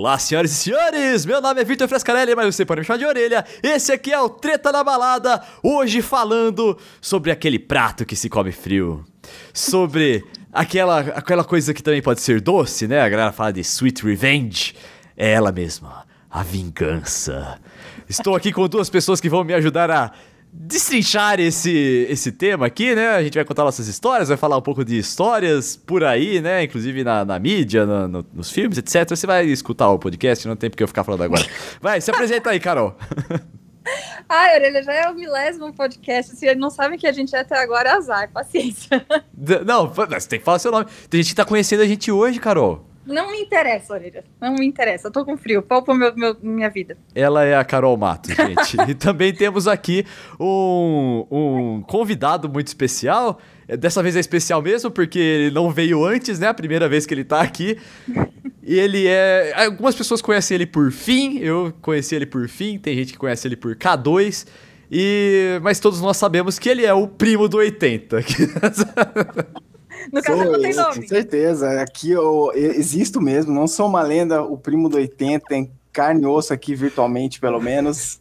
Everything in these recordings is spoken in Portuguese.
Olá, senhoras e senhores! Meu nome é Vitor Frescarelli, mas você pode me chamar de orelha. Esse aqui é o Treta na Balada, hoje falando sobre aquele prato que se come frio. Sobre aquela, aquela coisa que também pode ser doce, né? A galera fala de sweet revenge. É ela mesma, a vingança. Estou aqui com duas pessoas que vão me ajudar a destrinchar esse, esse tema aqui, né? A gente vai contar nossas histórias, vai falar um pouco de histórias por aí, né? Inclusive na, na mídia, no, no, nos filmes, etc. Você vai escutar o podcast, não tem porque eu ficar falando agora. Vai, se apresenta aí, Carol. Ai, Orelha, já é o milésimo podcast. Se não sabem que a gente é até agora, azar, paciência. Não, você tem que falar seu nome. Tem gente que tá conhecendo a gente hoje, Carol. Não me interessa, Orelha. Não me interessa. Eu tô com frio. Poupa meu, meu, minha vida. Ela é a Carol Mato, gente. e também temos aqui um, um convidado muito especial. Dessa vez é especial mesmo, porque ele não veio antes, né? A primeira vez que ele tá aqui. E ele é. Algumas pessoas conhecem ele por fim, eu conheci ele por fim, tem gente que conhece ele por K2. E... Mas todos nós sabemos que ele é o primo do 80. No caso, não tem nome. Com certeza. Aqui eu existo mesmo, não sou uma lenda, o primo do 80, tem carne e osso aqui virtualmente, pelo menos.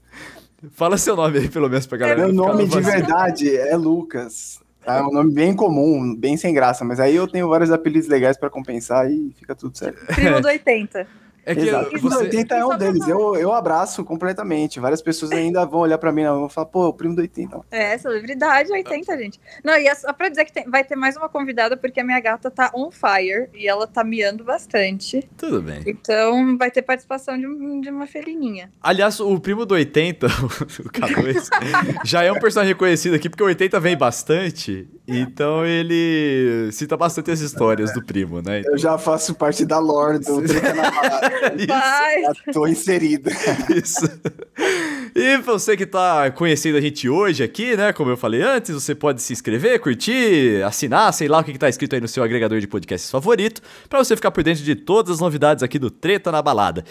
Fala seu nome aí, pelo menos, pra galera. Meu nome de verdade é Lucas. Tá? É um nome bem comum, bem sem graça, mas aí eu tenho vários apelidos legais para compensar e fica tudo certo. Primo do 80. É que Exato. você... 80 é um deles. Eu, eu abraço completamente. Várias pessoas ainda vão olhar pra mim e vão falar, pô, o primo do 80. É, celebridade 80, gente. Não, e é só pra dizer que tem, vai ter mais uma convidada, porque a minha gata tá on fire e ela tá miando bastante. Tudo bem. Então vai ter participação de, de uma felininha. Aliás, o primo do 80, o K2, já é um personagem reconhecido aqui, porque o 80 vem bastante. Então ele cita bastante as histórias do primo, né? Então... Eu já faço parte da lore do Treta na Já tô inserido. Isso. E você que tá conhecendo a gente hoje aqui, né? Como eu falei antes, você pode se inscrever, curtir, assinar, sei lá o que, que tá escrito aí no seu agregador de podcasts favorito, para você ficar por dentro de todas as novidades aqui do Treta na Balada.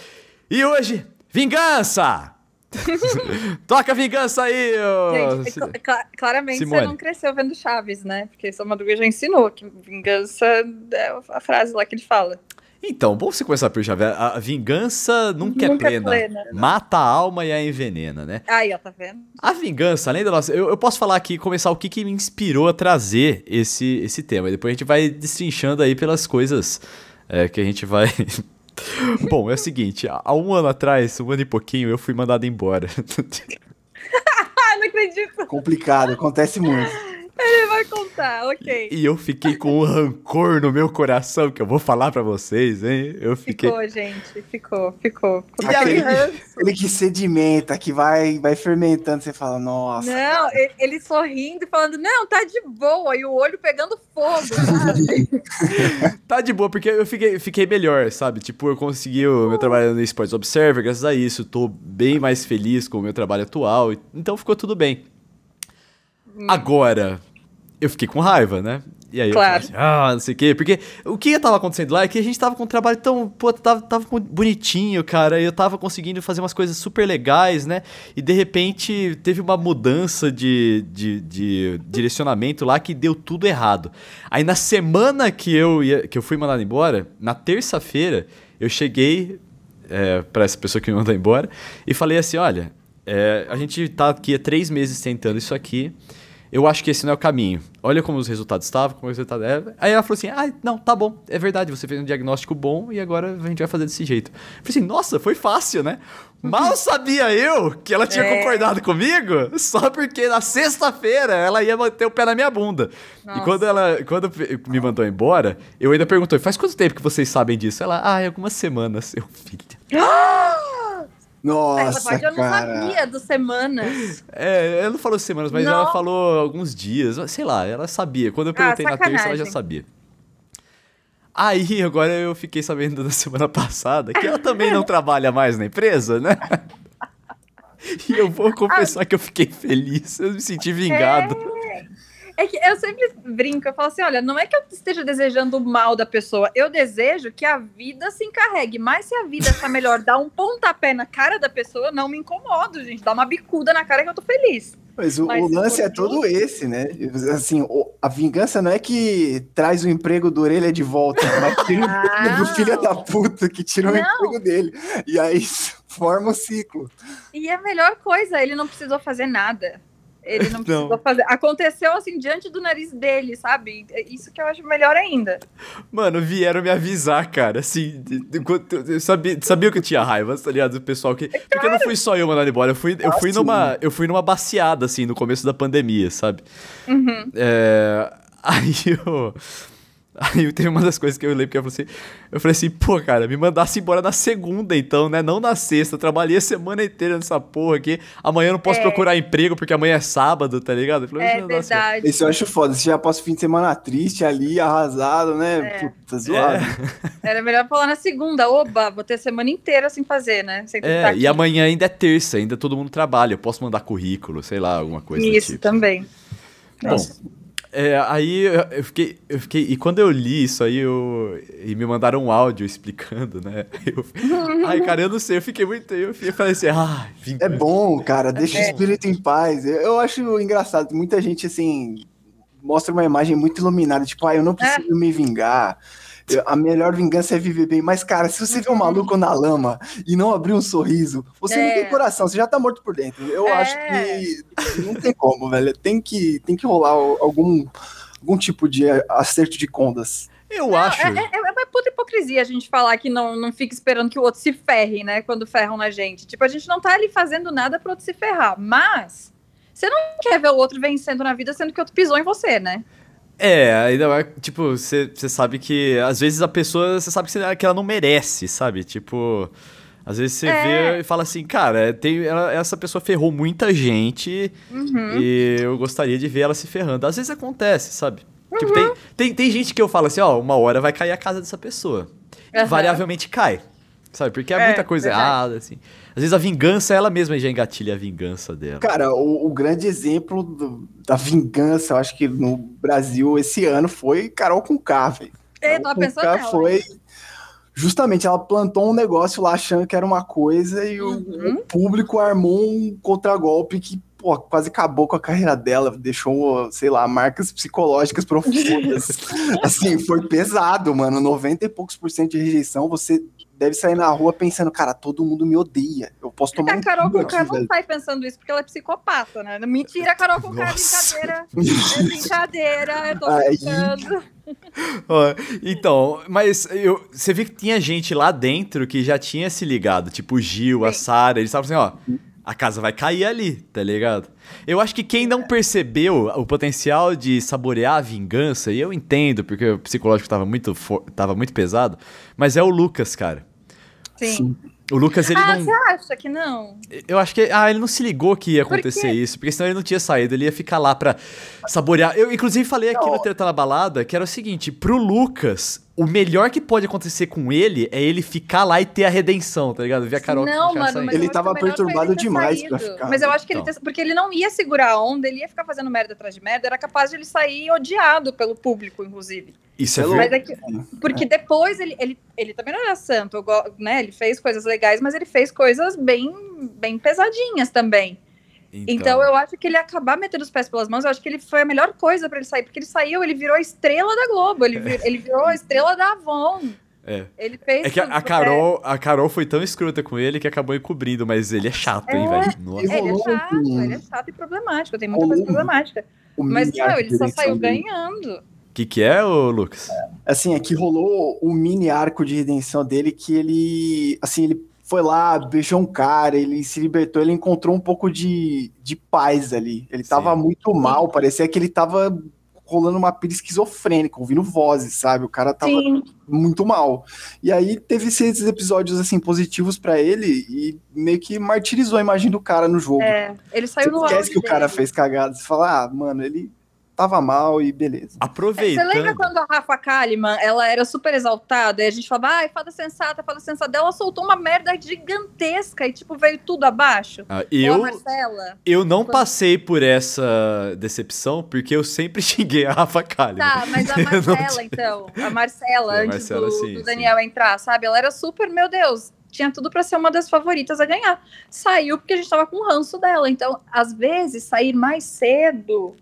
E hoje, vingança! Toca a vingança aí! Gente, é cl claramente Simone. você não cresceu vendo Chaves, né? Porque sua madruga já ensinou que vingança é a frase lá que ele fala. Então, vamos começar por Chaves. A vingança nunca, é nunca é, plena. é, plena. Mata a alma e a envenena, né? Aí, ó, tá vendo? A vingança, além da nossa. Eu, eu posso falar aqui, começar o que, que me inspirou a trazer esse, esse tema. E depois a gente vai destrinchando aí pelas coisas é, que a gente vai Bom, é o seguinte, há um ano atrás, um ano e pouquinho, eu fui mandado embora. Não acredito. Complicado, acontece muito. Ele contar, ok. E, e, eu fiquei com um rancor no meu coração, que eu vou falar para vocês, hein? Eu fiquei... Ficou, gente, ficou, ficou. ficou. Aquele, aquele que sedimenta, que vai, vai fermentando, você fala, nossa. Não, ele, ele sorrindo e falando, não, tá de boa, e o olho pegando fogo, sabe? tá de boa, porque eu fiquei, fiquei melhor, sabe? Tipo, eu consegui o meu trabalho no Sports Observer, graças a isso, tô bem mais feliz com o meu trabalho atual, então ficou tudo bem. Hum. Agora, eu fiquei com raiva, né? E aí claro. eu falei assim, ah, não sei o quê. Porque o que tava acontecendo lá é que a gente tava com um trabalho tão, pô, tava, tava bonitinho, cara. Eu tava conseguindo fazer umas coisas super legais, né? E de repente teve uma mudança de, de, de direcionamento lá que deu tudo errado. Aí na semana que eu, ia, que eu fui mandado embora, na terça-feira, eu cheguei é, para essa pessoa que me mandou embora e falei assim: olha, é, a gente tá aqui há três meses tentando isso aqui eu acho que esse não é o caminho. Olha como os resultados estavam, como os resultados eram. Aí ela falou assim: ah, não, tá bom, é verdade, você fez um diagnóstico bom e agora a gente vai fazer desse jeito. Eu falei assim: nossa, foi fácil, né? Mal sabia eu que ela tinha é. concordado comigo só porque na sexta-feira ela ia manter o pé na minha bunda. Nossa. E quando ela quando me mandou embora, eu ainda perguntei: faz quanto tempo que vocês sabem disso? Ela, ah, é algumas semanas, seu filho. Nossa, Essa eu não sabia dos semanas. É, ela não falou semanas, mas não. ela falou alguns dias. Sei lá, ela sabia. Quando eu ah, perguntei ah, na terça, ela já sabia. Aí, agora eu fiquei sabendo na semana passada que ela também não trabalha mais na empresa, né? E eu vou confessar ah. que eu fiquei feliz, eu me senti vingado. É. É que eu sempre brinco, eu falo assim: olha, não é que eu esteja desejando o mal da pessoa, eu desejo que a vida se encarregue. Mas se a vida está melhor, dar um pontapé na cara da pessoa, não me incomodo, gente. Dá uma bicuda na cara que eu tô feliz. Mas o, Mas o lance é todo esse, né? Assim, a vingança não é que traz o emprego do orelha de volta, mas tira o emprego do filho da puta que tirou não. o emprego dele. E aí forma o ciclo. E é a melhor coisa, ele não precisou fazer nada. Ele não precisou não. fazer. Aconteceu assim diante do nariz dele, sabe? É isso que eu acho melhor ainda. Mano, vieram me avisar, cara. Assim, eu sabia, sabia que eu tinha raiva, tá ligado? Do pessoal que. É porque não fui só eu mandando embora. Eu fui, eu fui, numa, eu fui numa baciada, assim, no começo da pandemia, sabe? Uhum. É, aí eu. Aí teve uma das coisas que eu lembro que eu falei assim, eu falei assim, pô, cara, me mandasse embora na segunda então, né? Não na sexta. Eu trabalhei a semana inteira nessa porra aqui. Amanhã eu não posso é. procurar emprego porque amanhã é sábado, tá ligado? Eu falei, é verdade. Isso eu acho foda. Você já passa o fim de semana triste ali, arrasado, né? É. Puta, zoado. É. Era melhor falar na segunda. Oba, vou ter semana inteira sem fazer, né? Sem é, e amanhã ainda é terça, ainda todo mundo trabalha. Eu posso mandar currículo, sei lá, alguma coisa Isso, tipo. também. Bom, é, aí eu fiquei, eu fiquei. E quando eu li isso aí, eu, e me mandaram um áudio explicando, né? Eu, ai, cara, eu não sei, eu fiquei muito. Eu, eu falei assim, ah, É bom, cara, deixa é. o espírito em paz. Eu, eu acho engraçado, muita gente assim mostra uma imagem muito iluminada, tipo, ah, eu não preciso é. me vingar a melhor vingança é viver bem. Mas, cara, se você vê um uhum. maluco na lama e não abrir um sorriso, você é. não tem coração, você já tá morto por dentro. Eu é. acho que não tem como, velho. Tem que, tem que rolar algum, algum tipo de acerto de contas. Eu não, acho. É, é, é, uma puta hipocrisia a gente falar que não, não fica esperando que o outro se ferre, né? Quando ferram na gente. Tipo, a gente não tá ali fazendo nada pro outro se ferrar. Mas você não quer ver o outro vencendo na vida sendo que o outro pisou em você, né? É, ainda mais, tipo, você sabe que às vezes a pessoa, você sabe que, cê, que ela não merece, sabe? Tipo, às vezes você é. vê e fala assim, cara, tem, ela, essa pessoa ferrou muita gente uhum. e eu gostaria de ver ela se ferrando. Às vezes acontece, sabe? Uhum. Tipo, tem, uhum. tem, tem gente que eu falo assim, ó, uma hora vai cair a casa dessa pessoa. Uhum. Variavelmente cai, sabe? Porque é, é muita coisa verdade. errada, assim. Às vezes a vingança, ela mesma já engatilha a vingança dela. Cara, o, o grande exemplo do, da vingança, eu acho que no Brasil esse ano foi Carol com K, velho. É, tô pensando nela. foi justamente ela plantou um negócio lá achando que era uma coisa e uhum. o, o, público armou um contragolpe que pô, quase acabou com a carreira dela, deixou, sei lá, marcas psicológicas profundas. assim, foi pesado, mano. 90 e poucos por cento de rejeição, você deve sair na rua pensando, cara, todo mundo me odeia. Eu posso tomar a Carol com Conká não sai pensando isso porque ela é psicopata, né? Mentira, Carol com é brincadeira. É brincadeira, eu tô brincando. então, mas eu, você viu que tinha gente lá dentro que já tinha se ligado, tipo o Gil, Sim. a Sara, eles estavam assim, ó, a casa vai cair ali, tá ligado? Eu acho que quem não percebeu o potencial de saborear a vingança, e eu entendo, porque o psicológico tava muito, tava muito pesado, mas é o Lucas, cara. Sim. O Lucas, ele ah, não. você acha que não? Eu acho que. Ah, ele não se ligou que ia acontecer Por isso, porque senão ele não tinha saído, ele ia ficar lá pra saborear. Eu, inclusive, falei aqui não. no Treta na Balada que era o seguinte: pro Lucas, o melhor que pode acontecer com ele é ele ficar lá e ter a redenção, tá ligado? Ver a Carol Não, mano, mas ele tava perturbado ele demais saído. pra ficar. Mas eu acho que então. ele. Ter, porque ele não ia segurar a onda, ele ia ficar fazendo merda atrás de merda, era capaz de ele sair odiado pelo público, inclusive. Isso é verdade. É que, porque depois ele, ele, ele também não era santo, né? Ele fez coisas legais, mas ele fez coisas bem, bem pesadinhas também. Então... então... eu acho que ele acabar metendo os pés pelas mãos, eu acho que ele foi a melhor coisa para ele sair, porque ele saiu, ele virou a estrela da Globo, ele, vir, ele virou a estrela da Avon. É. Ele fez. É que a, a Carol, a Carol foi tão escrota com ele que acabou encobrindo, mas ele é chato, hein, é, velho? Ele é chato, ele é chato e problemático, tem muita coisa problemática. Mas não, ele só saiu ganhando. O que, que é, ô, Lucas? Assim, é que rolou o mini arco de redenção dele que ele. Assim, ele foi lá, beijou um cara, ele se libertou, ele encontrou um pouco de, de paz ali. Ele Sim. tava muito mal, parecia que ele tava rolando uma pira esquizofrênica, ouvindo vozes, sabe? O cara tava Sim. muito mal. E aí teve esses episódios assim positivos para ele e meio que martirizou a imagem do cara no jogo. É, ele saiu você no esquece que dele. o cara fez cagada, você fala: "Ah, mano, ele tava mal e beleza. Aproveitando. Você lembra quando a Rafa Kalimann, ela era super exaltada e a gente falava, ai, fada sensata, fada sensata. Ela soltou uma merda gigantesca e, tipo, veio tudo abaixo. Ah, eu, Marcela. eu não passei por essa decepção porque eu sempre xinguei a Rafa Kalimann. Tá, mas a Marcela, então. A Marcela, A antes Marcela, do, sim, do sim. Daniel entrar, sabe? Ela era super, meu Deus, tinha tudo pra ser uma das favoritas a ganhar. Saiu porque a gente tava com o ranço dela. Então, às vezes, sair mais cedo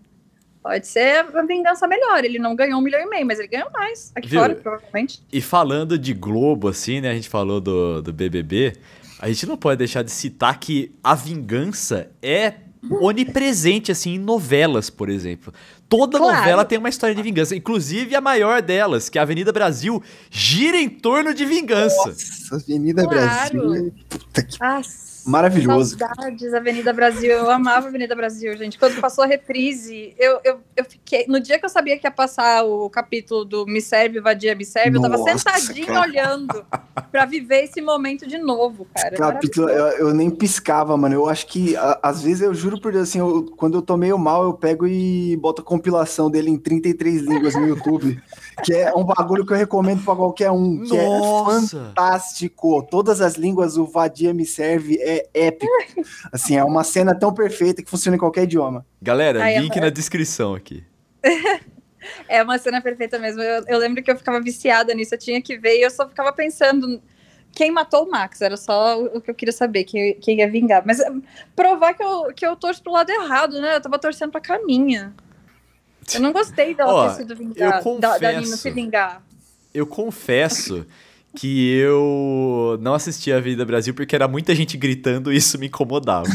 pode ser a vingança melhor. Ele não ganhou um milhão e meio, mas ele ganhou mais aqui Viu? fora, provavelmente. E falando de Globo, assim, né? A gente falou do, do BBB. A gente não pode deixar de citar que a vingança é onipresente, assim, em novelas, por exemplo. Toda Claro. novela tem uma história de vingança. Inclusive a maior delas, que é a Avenida Brasil, gira em torno de vingança. Nossa, Avenida Claro. Brasil. Puta que Ah, maravilhoso. Saudades, Avenida Brasil. Eu amava Avenida Brasil, gente. Quando passou a reprise, eu, eu, eu fiquei. No dia que eu sabia que ia passar o capítulo do Me Serve, Vadia Me Serve, eu tava Nossa, sentadinha cara. olhando pra viver esse momento de novo, cara. Capítulo, eu, eu nem piscava, mano. Eu acho que, a- às vezes, eu juro por Deus, assim, eu- quando eu tô meio mal, eu pego e boto a compilação dele em 33 línguas no YouTube. que é um bagulho que eu recomendo pra qualquer um. Que é fantástico. Todas as línguas, o Vadia me serve, é épico. Assim, é uma cena tão perfeita que funciona em qualquer idioma. Galera, Ai, link eu- na descrição aqui. É uma cena perfeita mesmo. Eu, eu lembro que eu ficava viciada nisso, eu tinha que ver e eu só ficava pensando. Quem matou o Max? Era só o o que eu queria saber, quem, quem ia vingar. Mas eh, provar que eu, que eu torço pro lado errado, né? Eu tava torcendo pra Caminha. Eu não gostei dela Ó, ter sido vingada, eu da, da Nina confesso. se vingar. Eu confesso que eu não assisti a Avenida Brasil porque era muita gente gritando e isso me incomodava.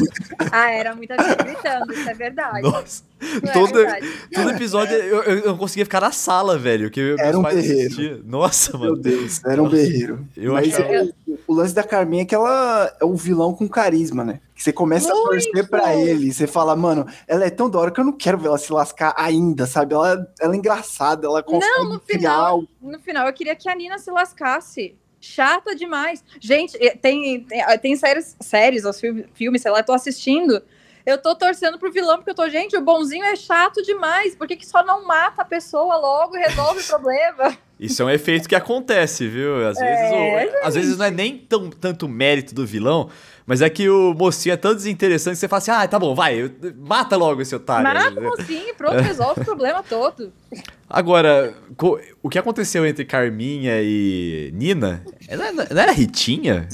Ah, era muita gente gritando, isso é verdade. Nossa, É todo, verdade. todo episódio eu, eu não conseguia ficar na sala, velho. Que Era um berreiro. assistiam. Nossa, Meu mano. Deus, era um Nossa. berreiro. Eu Mas achava- é, o, lance da Carminha é que ela é um vilão com carisma, né? Que você começa a torcer Muito! pra ele, você fala, mano, ela é tão da hora que eu não quero ver ela se lascar ainda, sabe? Ela, ela é engraçada, ela consegue no criar final- No final, eu queria que a Nina se lascasse. Chata demais. Gente, eh, tem, tem, tem séries, séries, os filmes, filmes, sei lá, eu tô assistindo. Eu tô torcendo pro vilão, porque eu tô, gente, o bonzinho é chato demais. Por que, que só não mata a pessoa logo e resolve o problema? Isso é um efeito que acontece, viu? Às vezes, É, o- às vezes não é nem tão, tanto mérito do vilão, mas é que o mocinho é tão desinteressante que você fala assim: ah, tá bom, vai, mata logo esse otário. Mata o mocinho e pronto, resolve o problema todo. Agora, o que aconteceu entre Carminha e Nina? Ela não era Ritinha?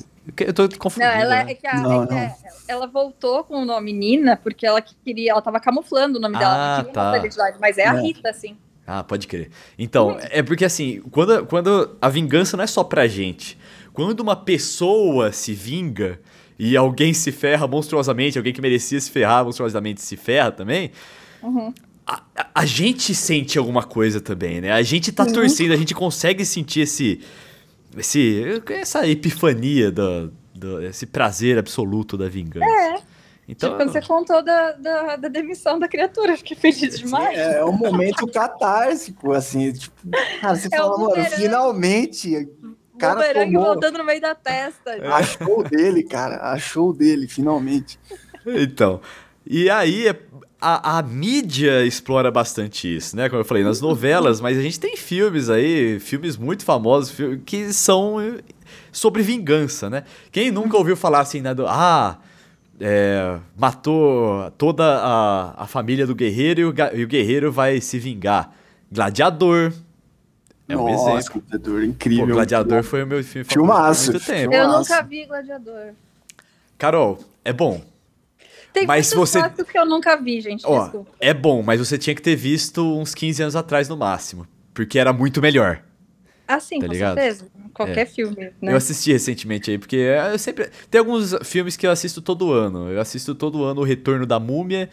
Eu tô Não, confundindo. ela, né? é que a- Não, é que a- ela voltou com o nome Nina porque ela queria, ela tava camuflando o nome dela, Ah, não queria tá. identidade, mas é a É. Rita, assim. Ah, pode crer. Então, é porque assim, quando, quando a vingança não é só pra gente. Quando uma pessoa se vinga e alguém se ferra monstruosamente, alguém que merecia se ferrar monstruosamente se ferra também, Uhum. a, a- a gente sente alguma coisa também, né? A gente tá torcendo, a gente consegue sentir esse. Esse essa epifania, do, do- esse prazer absoluto da vingança. É. Então, tipo, quando você contou da, da, da demissão da criatura, eu fiquei feliz demais. É, é um momento catártico, assim, tipo, cara, você É fala, mano, finalmente, o cara Bumerangue tomou, voltando no meio da testa. achou dele, cara, achou dele, finalmente. Então, e aí é- a, a mídia explora bastante isso, né? Como eu falei, nas novelas, mas a gente tem filmes aí, filmes muito famosos, que são eh, sobre vingança, né? Quem nunca ouviu falar assim, né? Do, ah, é, matou toda a, a família do guerreiro e o, e o guerreiro vai se vingar. Gladiador. É um Nossa, exemplo. Gladiador, Pô, incrível. Gladiador foi o meu filme favorito Filmaço, por muito tempo. Eu nunca vi Gladiador. Carol, é bom. Tem Mas você- que eu nunca vi, gente. Ó, desculpa. é bom, mas você tinha que ter visto uns 15 anos atrás no máximo. Porque era muito melhor. Ah, sim, tá com ligado? certeza. Qualquer filme, né? Eu assisti recentemente aí, porque eu sempre. Tem alguns filmes que eu assisto todo ano. Eu assisto todo ano O Retorno da Múmia.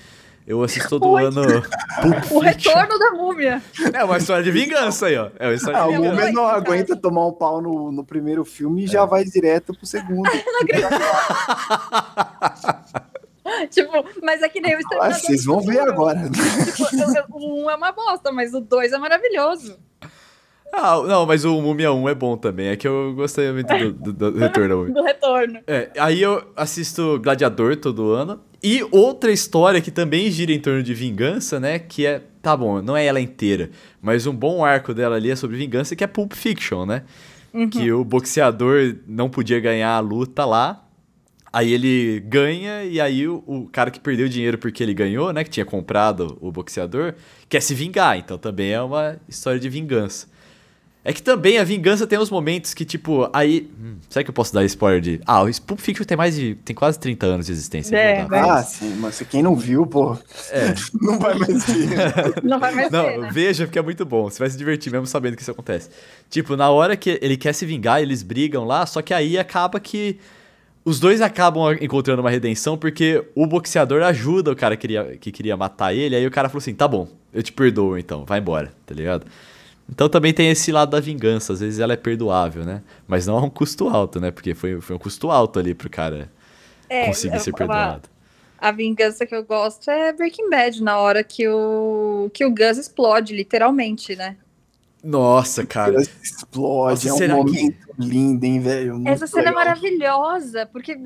Eu assisto todo Oi. ano. O retorno da múmia. É uma história de vingança aí, ó. É uma história Ah, de vingança. Múmia não aguenta tomar um pau no, no primeiro filme e É. já vai direto pro segundo. tipo, mas é que nem o Ah, vocês do vão ver agora. Tipo, eu- eu- o um é uma bosta, mas o dois é maravilhoso. Ah, não, mas o Múmia 1 é bom também. É que eu gostei muito do, do, do retorno. do retorno. É, aí eu assisto Gladiador todo ano. E outra história que também gira em torno de vingança, né? Que é. Tá bom, não é ela inteira, mas um bom arco dela ali é sobre vingança, que é Pulp Fiction, né? Uhum. Que o boxeador não podia ganhar a luta lá. Aí ele ganha, e aí o, o, cara que perdeu dinheiro porque ele ganhou, né? Que tinha comprado o boxeador, quer se vingar. Então também é uma história de vingança. É que também a vingança tem uns momentos que, tipo, aí. Hum, será que eu posso dar spoiler de. Ah, o Pulp Fiction tem mais de. tem quase 30 anos de existência. É, ah, sim, mas quem não viu, pô. É. não vai mais ver. não vai mais não, ver. Né? Veja, porque é muito bom. Você vai se divertir mesmo sabendo que isso acontece. Tipo, na hora que ele quer se vingar, eles brigam lá, só que aí acaba que. Os dois acabam encontrando uma redenção porque o boxeador ajuda o cara que queria, que queria matar ele. Aí o cara falou assim: tá bom, eu te perdoo então, vai embora, tá ligado? Então também tem esse lado da vingança, às vezes ela é perdoável, né? Mas não a um custo alto, né? Porque foi, foi um custo alto ali pro cara é, conseguir ser perdoado. A, a vingança que eu gosto é Breaking Bad, na hora que o, que o Gus explode, literalmente, né? Nossa, cara. Explode, Nossa, é um momento que... lindo, hein, velho? Essa cena é legal. é maravilhosa, porque,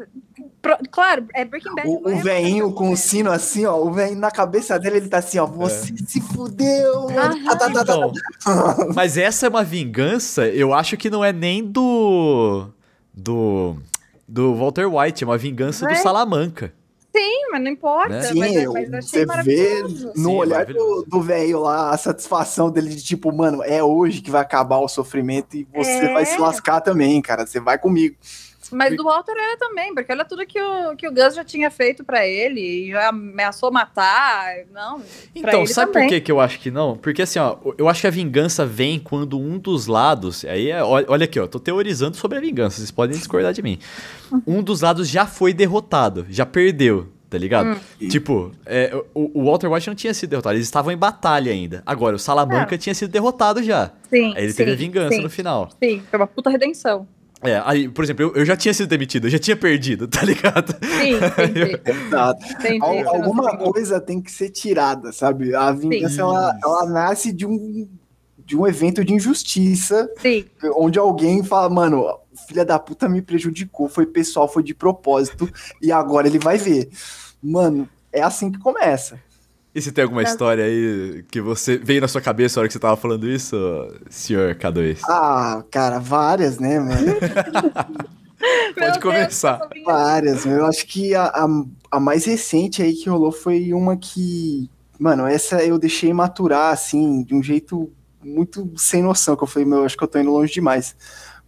pro, claro, é Breaking Bad. O, o é velhinho com o sino assim, ó, o velhinho na cabeça dele, ele tá assim, ó, você é. se fudeu. Ah, tá, tá, tá, então, mas essa é uma vingança, eu acho que não é nem do. do. do Walter White, é uma vingança do Salamanca. Sim, mas não importa. Né? Sim, mas, mas você vê no Sim, olhar do velho lá a satisfação dele de tipo, mano, é hoje que vai acabar o sofrimento e você é... vai se lascar também, cara. Você vai comigo. Mas do Walter era também, porque olha tudo que o, que o Gus já tinha feito para ele, e já ameaçou matar, não. Então, sabe também. por que, que eu acho que não? Porque assim, ó, eu acho que a vingança vem quando um dos lados, aí é, olha aqui, ó, tô teorizando sobre a vingança, vocês podem discordar de mim. Um dos lados já foi derrotado, já perdeu, tá ligado? Hum. Tipo, é, o, o, Walter White não tinha sido derrotado, eles estavam em batalha ainda. Agora, o Salamanca é. tinha sido derrotado já. Sim. Aí ele sim, teve a vingança sim. no final. Sim, foi uma puta redenção. É, aí, por exemplo, eu, eu já tinha sido demitido, eu já tinha perdido, tá ligado? Sim, entendi. Exato. Entendi, Alguma coisa tem que ser tirada, sabe? A vingança, ela, ela nasce de um, de um evento de injustiça, Sim. onde alguém fala, mano, filha da puta me prejudicou, foi pessoal, foi de propósito, e agora ele vai ver. Mano, é assim que começa. E se tem alguma história aí que você veio na sua cabeça na hora que você tava falando isso, senhor K2? Ah, cara, várias, né, mano? Pode começar. Deus, várias. Eu acho que a, a, a, mais recente aí que rolou foi uma que. Mano, essa eu deixei maturar, assim, de um jeito muito sem noção, que eu falei, meu, acho que eu tô indo longe demais.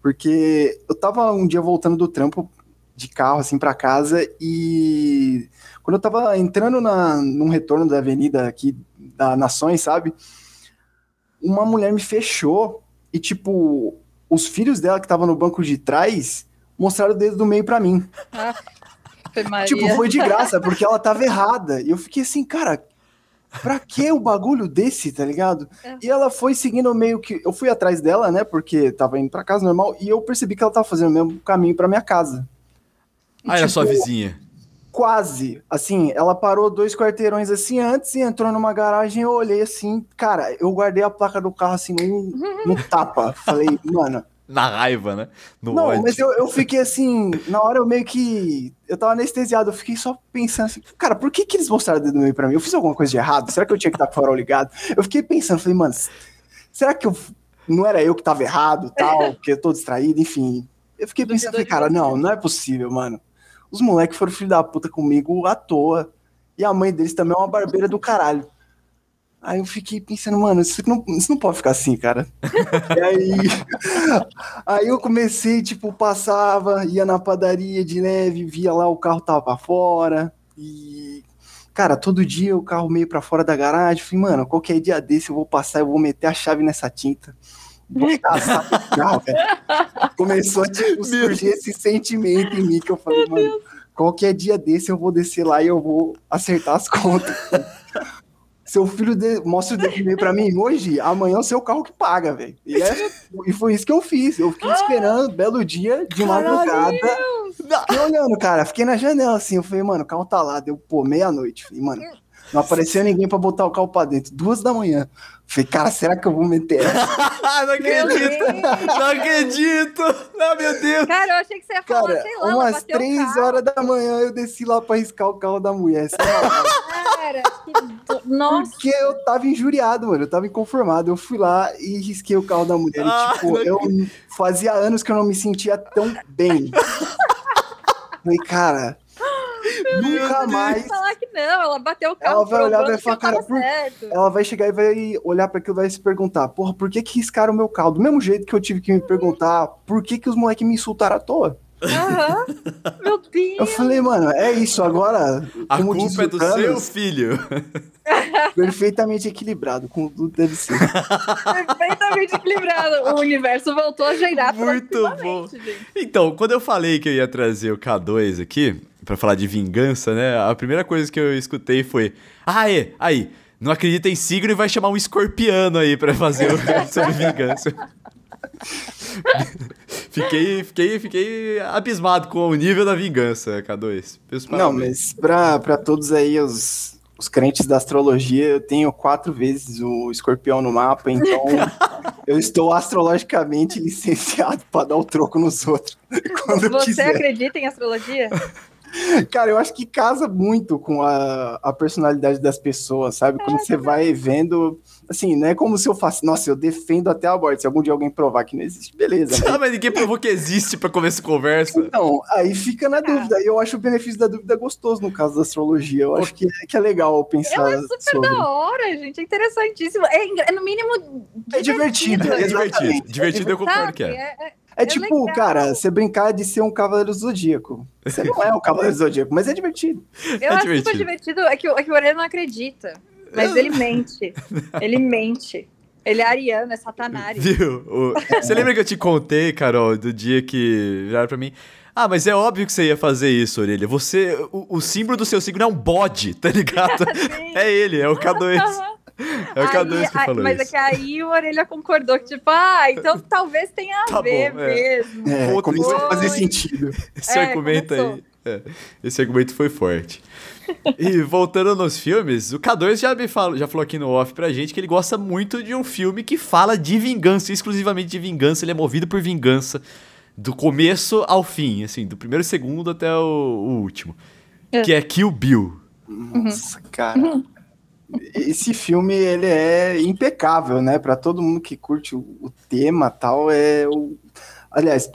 Porque eu tava um dia voltando do trampo de carro, assim, para casa, e quando eu tava entrando na, num retorno da avenida aqui da Nações, sabe? Uma mulher me fechou e, tipo, os filhos dela que estavam no banco de trás mostraram o dedo do meio para mim. Ah, foi tipo, foi de graça, porque ela tava errada. E eu fiquei assim, cara, pra que o bagulho desse, tá ligado? É. E ela foi seguindo meio que. Eu fui atrás dela, né? Porque tava indo pra casa normal, e eu percebi que ela tava fazendo o mesmo caminho pra minha casa. E, ah, tipo, era sua vizinha. Quase. Assim, ela parou dois quarteirões assim antes e entrou numa garagem. Eu olhei assim, cara, eu guardei a placa do carro assim no, no tapa. Falei, mano. Na raiva, né? No não, ódio. mas eu, eu fiquei assim, na hora eu meio que. Eu tava anestesiado, eu fiquei só pensando assim, cara, por que, que eles mostraram o dedo meio pra mim? Eu fiz alguma coisa de errado? Será que eu tinha que estar com o farol ligado? Eu fiquei pensando, falei, mano, será que eu. Não era eu que tava errado, tal, porque eu tô distraído, enfim. Eu fiquei pensando, falei, cara, não, não é possível, mano. Os moleques foram filho da puta comigo à toa. E a mãe deles também é uma barbeira do caralho. Aí eu fiquei pensando, mano, isso não, isso não pode ficar assim, cara. e aí, aí eu comecei, tipo, passava, ia na padaria de leve, via lá o carro tava pra fora. E, cara, todo dia o carro meio pra fora da garagem. Falei, mano, qualquer dia desse eu vou passar, eu vou meter a chave nessa tinta. Começou a tipo, surgir esse sentimento em mim que eu falei, Meu mano, Deus. qualquer dia desse eu vou descer lá e eu vou acertar as contas. seu filho de... mostra o dedo pra mim hoje, amanhã é o seu carro que paga, velho. E, é... e foi isso que eu fiz. Eu fiquei esperando, belo dia, de madrugada. Fiquei olhando, cara. Fiquei na janela assim. Eu falei, mano, o carro tá lá. Deu, pô, meia-noite. Falei, mano, Não apareceu ninguém pra botar o carro pra dentro. Duas da manhã. Falei, cara, será que eu vou meter essa? não acredito! Não acredito! Não, meu Deus! Cara, eu achei que você ia falar, cara, sei lá, umas três horas da manhã eu desci lá pra riscar o carro da mulher. Cara, que... Nossa! Porque eu tava injuriado, mano. Eu tava inconformado. Eu fui lá e risquei o carro da mulher. Ah, e, tipo, eu fazia anos que eu não me sentia tão bem. Falei, cara, Nunca mais. falar que não, ela bateu o carro. Ela vai olhar e vai falar, cara, por... ela vai chegar e vai olhar para aquilo e vai se perguntar, porra, por que que riscaram o meu carro? Do mesmo jeito que eu tive que me perguntar, por que que os moleques me insultaram à toa? Aham. Meu Deus. Eu falei, mano, é isso agora. A culpa é do seu filho. Perfeitamente equilibrado, como tudo deve ser. Perfeitamente equilibrado. O universo voltou a girar Muito bom. Gente. Então, quando eu falei que eu ia trazer o K2 aqui, para falar de vingança, né? A primeira coisa que eu escutei foi: Ah, é, aí, não acredita em signo e vai chamar um escorpiano aí para fazer o sobre vingança. fiquei, fiquei, fiquei abismado com o nível da vingança, K2. Não, mas pra, pra todos aí os, os crentes da astrologia, eu tenho quatro vezes o escorpião no mapa, então eu estou astrologicamente licenciado para dar o troco nos outros. Você acredita em astrologia? Cara, eu acho que casa muito com a, a personalidade das pessoas, sabe? Quando é, você vai vendo, assim, não é como se eu faço, nossa, eu defendo até a morte. Se algum dia alguém provar que não existe, beleza. Né? mas ninguém provou que existe para começar a conversa. Então, aí fica na dúvida. E eu acho o benefício da dúvida gostoso no caso da astrologia. Eu acho que, que é legal pensar. É super sobre. da hora, gente. É interessantíssimo. É, é no mínimo. É divertido. É divertido. Divertido, eu concordo que é. É, é tipo, legal. cara, você brincar de ser um cavaleiro zodíaco. Você não é um cavaleiro zodíaco, mas é divertido. Eu é acho divertido. super divertido. É que, é que o Orelha não acredita. Mas ele mente. Ele mente. Ele é ariano, é satanás. Viu? O... Você lembra que eu te contei, Carol, do dia que viraram pra mim? Ah, mas é óbvio que você ia fazer isso, Orelha. Você. O, o símbolo do seu signo é um bode, tá ligado? é ele, é o K2. É o K2 que falou mas isso. Mas é que aí o Orelha concordou que, tipo, ah, então talvez tenha a tá ver bom, é. mesmo. É, começou a fazer sentido. Esse é, argumento começou. aí. É, esse argumento foi forte. e voltando nos filmes, o K2 já me falou, já falou aqui no off pra gente que ele gosta muito de um filme que fala de vingança, exclusivamente de vingança, ele é movido por vingança do começo ao fim, assim, do primeiro segundo até o, o último. É. Que é Kill Bill. Nossa, uhum. cara. Uhum esse filme ele é impecável, né? Para todo mundo que curte o, o tema tal, é o Aliás,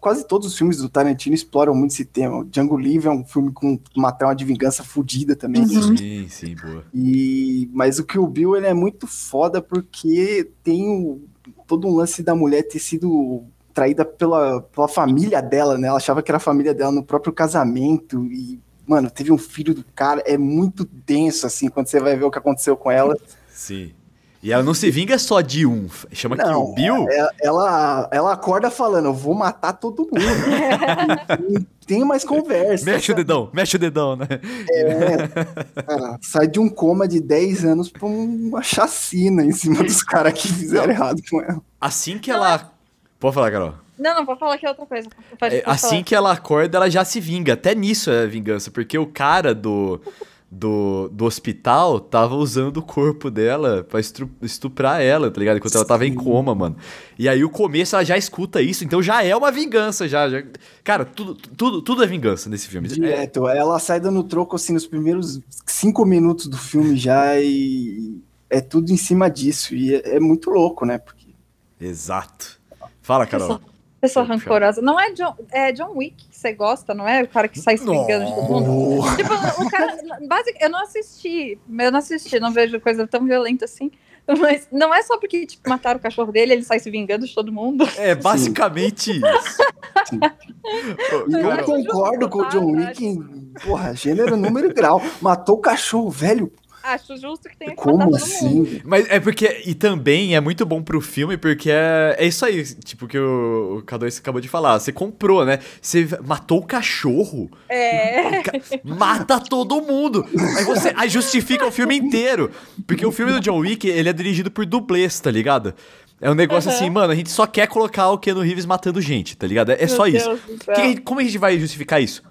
quase todos os filmes do Tarantino exploram muito esse tema. O Django Livre é um filme com uma trama de vingança fodida também. Uhum. Sim, sim, boa. E, mas o que o Bill ele é muito foda porque tem o, todo um lance da mulher ter sido traída pela, pela família dela, né? Ela achava que era a família dela no próprio casamento e mano, teve um filho do cara, é muito denso, assim, quando você vai ver o que aconteceu com ela. Sim. E ela não se vinga só de um, chama não, Kill Bill. Ela, ela, ela acorda falando, eu vou matar todo mundo. tem mais conversa. Mexe o dedão, mexe o dedão, né? É, cara, sai de um coma de 10 anos pra uma chacina em cima dos caras que fizeram errado com ela. Assim que ela... Pode falar, Carol. Não, não, pode falar que é outra coisa. Pode, é, assim falar. que ela acorda, ela já se vinga. Até nisso é vingança, porque o cara do, do, do hospital tava usando o corpo dela pra estuprar ela, tá ligado? Enquanto Sim. ela tava em coma, mano. E aí o começo ela já escuta isso, então já é uma vingança, já. já... Cara, tudo, tudo, tudo é vingança nesse filme. Direto, é... ela sai dando troco assim nos primeiros cinco minutos do filme já e é tudo em cima disso. E é, é muito louco, né? Porque... Exato. Fala, Carol. Pessoa rancorosa. Não é John, é John Wick que você gosta, não é? O cara que sai se vingando de todo mundo. Tipo, o cara. Basic, eu não assisti. Eu não assisti, não vejo coisa tão violenta assim. Mas não é só porque tipo, mataram o cachorro dele, ele sai se vingando de todo mundo. É basicamente Sim. isso. eu concordo com o John Wick em, porra, gênero, número e grau. Matou o cachorro, velho acho justo que tenha que Como assim? Mas é porque. E também é muito bom pro filme, porque é, é isso aí, tipo, que o, o K2 acabou de falar. Você comprou, né? Você matou o cachorro. É. Mata todo mundo. Aí você aí justifica o filme inteiro. Porque o filme do John Wick, ele é dirigido por dublês, tá ligado? É um negócio uhum. assim, mano, a gente só quer colocar o Keanu Reeves matando gente, tá ligado? É, é só Deus isso. Que, como a gente vai justificar isso?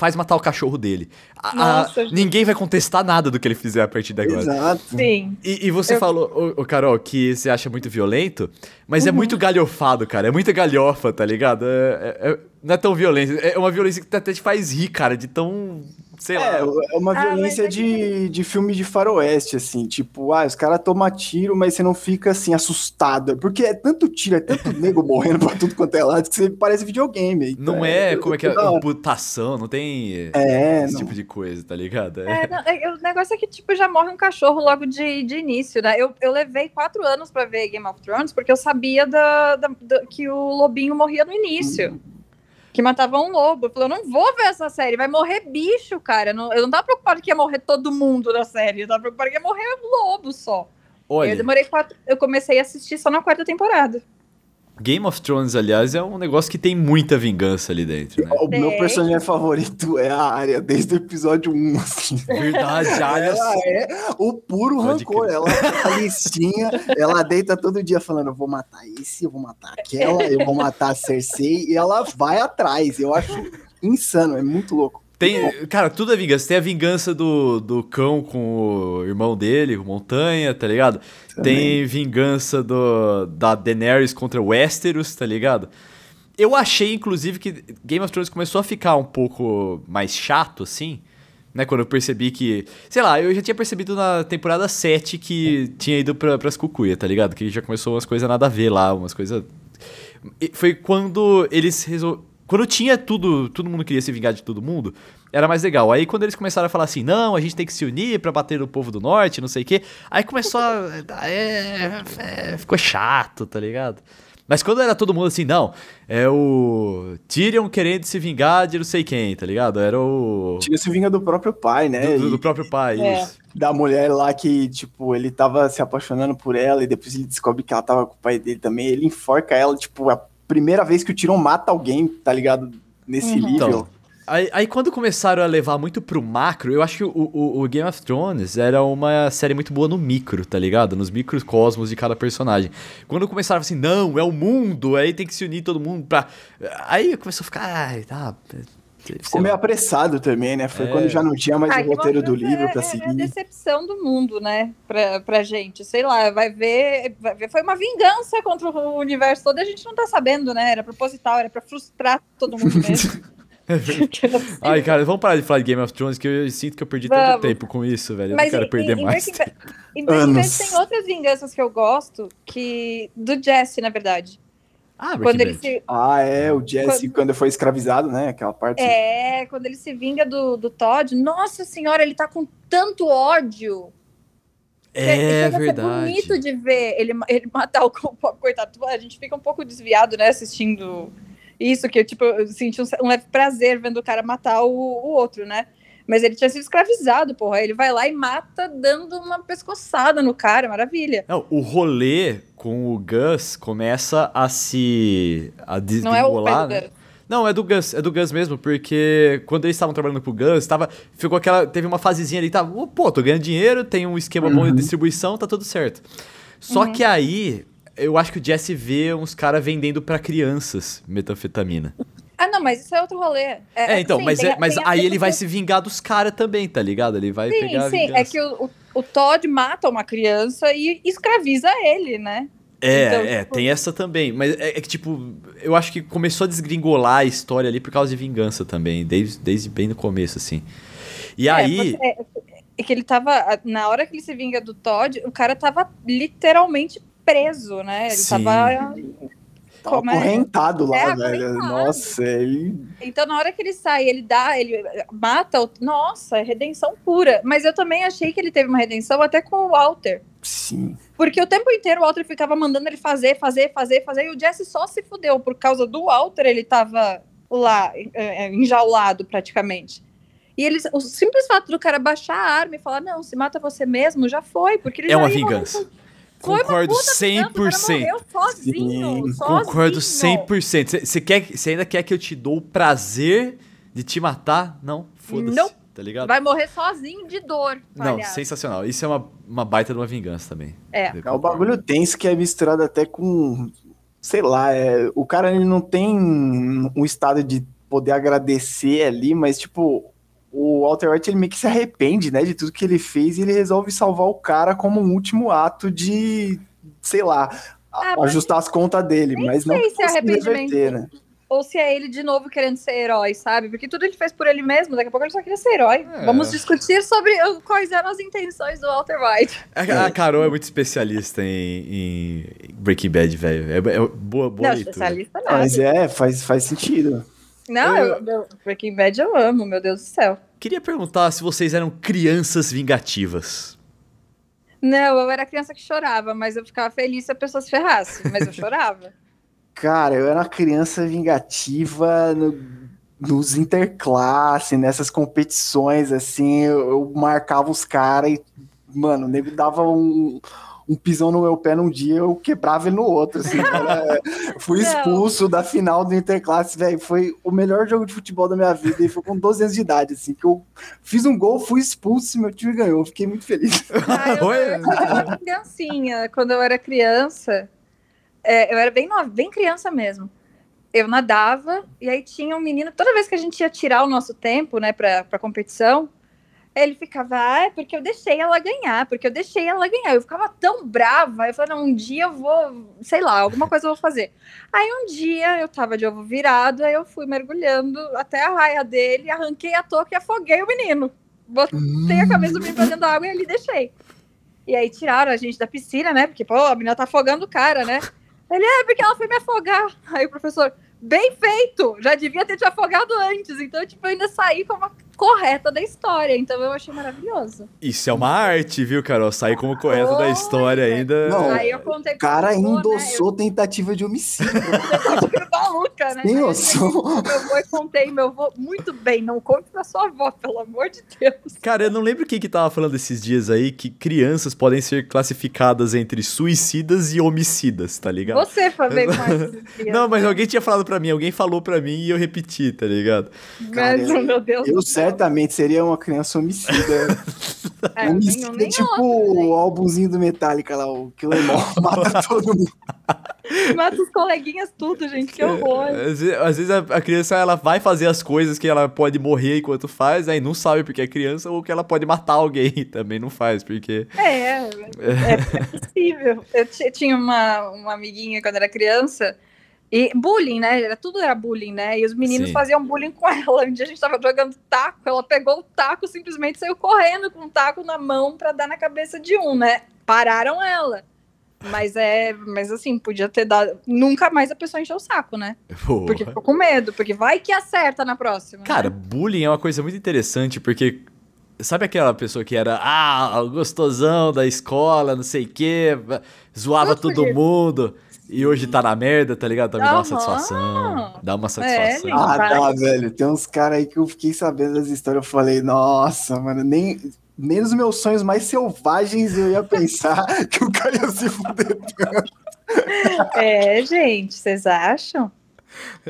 Faz matar o cachorro dele. A, a, ninguém vai contestar nada do que ele fizer a partir de agora. Exato. Sim. E, e você eu... falou, ô, ô, Carol, que você acha muito violento, mas é uhum. é muito galhofado, cara. É muita galhofa, tá ligado? É, é, é, não é tão violência. É uma violência que até te faz rir, cara, de tão sei lá. É, é uma ah, violência de, de filme de faroeste, assim, tipo, ah, os caras tomam tiro, mas você não fica, assim, assustado, porque é tanto tiro, é tanto nego morrendo pra tudo quanto é lado, que você parece videogame. Não é, é como é que é, amputação, não tem é, esse não. tipo de coisa, tá ligado? É. Não, é, o negócio é que, tipo, já morre um cachorro logo de, de início, né? Eu, eu levei quatro anos pra ver Game of Thrones, porque eu sabia da, da, da que o lobinho morria no início. Uhum que matava um lobo. Eu falei, eu não vou ver essa série, vai morrer bicho, cara. Eu não, eu não tava preocupado que ia morrer todo mundo da série, eu tava preocupado que ia morrer lobo só. Olha. Eu demorei quatro. Eu comecei a assistir só na quarta temporada. Game of Thrones, aliás, é um negócio que tem muita vingança ali dentro, né? O meu personagem favorito é a Arya, desde o episódio 1, assim. Verdade, a Arya... Ela é o puro Pode rancor. Crer. Ela é a listinha, ela deita todo dia falando, eu vou matar esse, eu vou matar aquela, eu vou matar a Cersei, e ela vai atrás. Eu acho insano, é muito louco. Tem, cara, tudo é vingança. Tem a vingança do, do cão com o irmão dele, o Montanha, tá ligado? Também. Tem vingança do, da Daenerys contra Westeros, tá ligado? Eu achei, inclusive, que Game of Thrones começou a ficar um pouco mais chato, assim, né? Quando eu percebi que. Sei lá, eu já tinha percebido na temporada 7 que tinha ido pra, pras cucuia, tá ligado? Que já começou umas coisas nada a ver lá, umas coisas. Foi quando eles resolveram quando tinha tudo, todo mundo queria se vingar de todo mundo, era mais legal. Aí quando eles começaram a falar assim, não, a gente tem que se unir para bater no povo do norte, não sei o quê, aí começou a. É, é, ficou chato, tá ligado? Mas quando era todo mundo assim, não, é o Tyrion querendo se vingar de não sei quem, tá ligado? Era o. Tyrion se vinga do próprio pai, né? Do, do próprio pai, é. isso. Da mulher lá que, tipo, ele tava se apaixonando por ela e depois ele descobre que ela tava com o pai dele também. Ele enforca ela, tipo, a primeira vez que o Tyrion mata alguém, tá ligado? Nesse uhum. nível. Então, aí, aí, quando começaram a levar muito pro macro, eu acho que o, o, o, Game of Thrones era uma série muito boa no micro, tá ligado? Nos microcosmos de cada personagem. Quando começaram assim, não, é o mundo, aí tem que se unir todo mundo pra. Aí começou a ficar, ai, tá, Ficou meio apressado também, né? Foi é. quando já não tinha mais ah, o roteiro do livro é, para seguir. É a decepção do mundo, né? Pra, pra gente. Sei lá, vai ver, vai ver. Foi uma vingança contra o universo todo. A gente não tá sabendo, né? Era proposital, era pra frustrar todo mundo mesmo. Ai, cara, vamos parar de falar de Game of Thrones, que eu sinto que eu perdi vamos. tanto tempo com isso, velho. Eu Mas não quero em, perder em, mais. Em Breaking tem outras vinganças que eu gosto, que. Do Jesse, na verdade. Ah, quando ele se... ah, é, o Jesse quando... quando foi escravizado, né? Aquela parte. É, quando ele se vinga do, do Todd, nossa senhora, ele tá com tanto ódio. É, é verdade. É bonito de ver ele, ele matar o coitado. A gente fica um pouco desviado, né, assistindo isso, que tipo, eu senti um, um leve prazer vendo o cara matar o, o outro, né? Mas ele tinha sido escravizado, porra. Ele vai lá e mata dando uma pescoçada no cara, maravilha. Não, o rolê com o Gus começa a se. a desvincular. Não é o né? Não, é do Gus, é do Gus mesmo, porque quando eles estavam trabalhando pro Gus, tava, ficou aquela, teve uma fasezinha ali, tava, pô, tô ganhando dinheiro, tem um esquema uhum. bom de uhum. distribuição, tá tudo certo. Só uhum. que aí, eu acho que o Jesse vê uns caras vendendo para crianças metanfetamina. Ah, não, mas isso é outro rolê. É, é então, sim, mas, tem, é, mas aí ele vai se vingar dos caras também, tá ligado? Ele vai sim, pegar Sim, é que o, o, o, Todd mata uma criança e escraviza ele, né? É, então, é, tipo... tem essa também. Mas é, é, que, tipo, eu acho que começou a desgringolar a história ali por causa de vingança também, desde, desde bem no começo, assim. E é, aí. É, é que ele tava. Na hora que ele se vinga do Todd, o cara tava literalmente preso, né? Ele Sim. tava Tá Como acorrentado é? lá, é, velho. Acorrentado. Nossa, ele. Então, na hora que ele sai, ele dá, ele mata. O... Nossa, é redenção pura. Mas eu também achei que ele teve uma redenção até com o Walter. Sim. Porque o tempo inteiro o Walter ficava mandando ele fazer, fazer, fazer, fazer. E o Jesse só se fudeu. Por causa do Walter, ele tava lá, é, é, enjaulado praticamente. E eles, o simples fato do cara baixar a arma e falar, não, se mata você mesmo, já foi. Porque ele é uma vingança. Concordo 100%. Sozinho, sozinho. Concordo 100%. Você quer, você ainda quer que eu te dou o prazer de te matar? Não, foda-se. Tá ligado? Vai morrer sozinho de dor. Não, aliás. sensacional. Isso é uma, uma baita de uma vingança também. É. É o bagulho tenso que é misturado até com. Sei lá, é, o cara ele não tem um estado de poder agradecer ali, mas, tipo, o Walter White ele meio que se arrepende, né, de tudo que ele fez e ele resolve salvar o cara como um último ato de, sei lá, ah, ajustar as contas dele, mas não se arrependimento. Reverter, né? ou se é ele de novo querendo ser herói, sabe? Porque tudo ele fez por ele mesmo, daqui a pouco ele só queria ser herói. É. Vamos discutir sobre quais eram as intenções do Walter White. A, a Carol é muito especialista em, em Breaking Bad, velho. É, é, boa, boa Não, especialista não. Mas é, faz, faz sentido. Não, eu, eu, Breaking Bad eu amo, meu Deus do céu. Queria perguntar se vocês eram crianças vingativas. Não, eu era criança que chorava, mas eu ficava feliz se a pessoa se ferrasse, mas eu chorava. Cara, eu era uma criança vingativa no, nos interclasse, nessas competições, assim, eu, eu marcava os caras e, mano, o nego dava um, um pisão no meu pé num dia, eu quebrava ele no outro, assim, cara, fui expulso da final do Interclasse, velho, foi o melhor jogo de futebol da minha vida, e foi com 12 anos de idade, assim, que eu fiz um gol, fui expulso e meu time ganhou, fiquei muito feliz. Ah, eu, eu era criancinha, quando eu era criança, é, eu era bem nova, bem criança mesmo. Eu nadava, e aí tinha um menino, toda vez que a gente ia tirar o nosso tempo, né, pra, pra competição, ele ficava, ah, é porque eu deixei ela ganhar, porque eu deixei ela ganhar. Eu ficava tão brava, eu falei, não, um dia eu vou, sei lá, alguma coisa eu vou fazer. Aí um dia eu tava de ovo virado, aí eu fui mergulhando até a raia dele, arranquei a touca e afoguei o menino. Botei a cabeça do menino pra dentro da água e ali deixei. E aí tiraram a gente da piscina, né? Porque, pô, a menina tá afogando o cara, né? Ele, é, porque ela foi me afogar. Aí o professor, bem feito! Já devia ter te afogado antes. Então, tipo, eu ainda saí com uma correta da história. Então eu achei maravilhoso. Isso é uma arte, viu, Carol? Sair como correta oh, da história é. ainda. Não, aí eu contei cara endossou né? tentativa de homicídio. tentativa maluca, né? Sem noção. Meu avô contei, meu avô, muito bem, não conte pra sua avó, pelo amor de Deus. Cara, eu não lembro quem que tava falando esses dias aí que crianças podem ser classificadas entre suicidas e homicidas, tá ligado? Você falei mais. Não, mas alguém tinha falado pra mim, alguém falou pra mim e eu repeti, tá ligado? Mas, meu Deus eu certamente seria uma criança homicida. É, homicida, nem, tipo o álbumzinho do Metallica lá, o Killer mata todo mundo. Mata os coleguinhas tudo, gente, que horror. Às, às vezes a, a, criança ela vai fazer as coisas que ela pode morrer enquanto faz, aí não sabe porque é criança, ou que ela pode matar alguém também não faz, porque... É, é, é possível. Eu tinha uma, uma amiguinha quando era criança, e bullying, né? Era, tudo era bullying, né? E os meninos Sim. faziam bullying com ela. Um dia a gente tava jogando taco, ela pegou o taco, simplesmente saiu correndo com o taco na mão para dar na cabeça de um, né? Pararam ela. Mas é, mas assim, podia ter dado. Nunca mais a pessoa encheu o saco, né? Porra. Porque ficou com medo, porque vai que acerta na próxima. Cara, né? bullying é uma coisa muito interessante, porque sabe aquela pessoa que era, ah, gostosão da escola, não sei o quê, zoava todo mundo. E hoje tá na merda, tá ligado? Tá me dando uma satisfação. Dá uma é, satisfação. É, ah, tá, velho. Tem uns caras aí que eu fiquei sabendo das histórias. Eu falei, nossa, mano, nem, nem nos meus sonhos mais selvagens eu ia pensar que o cara ia se fuder tanto. É, gente, vocês acham?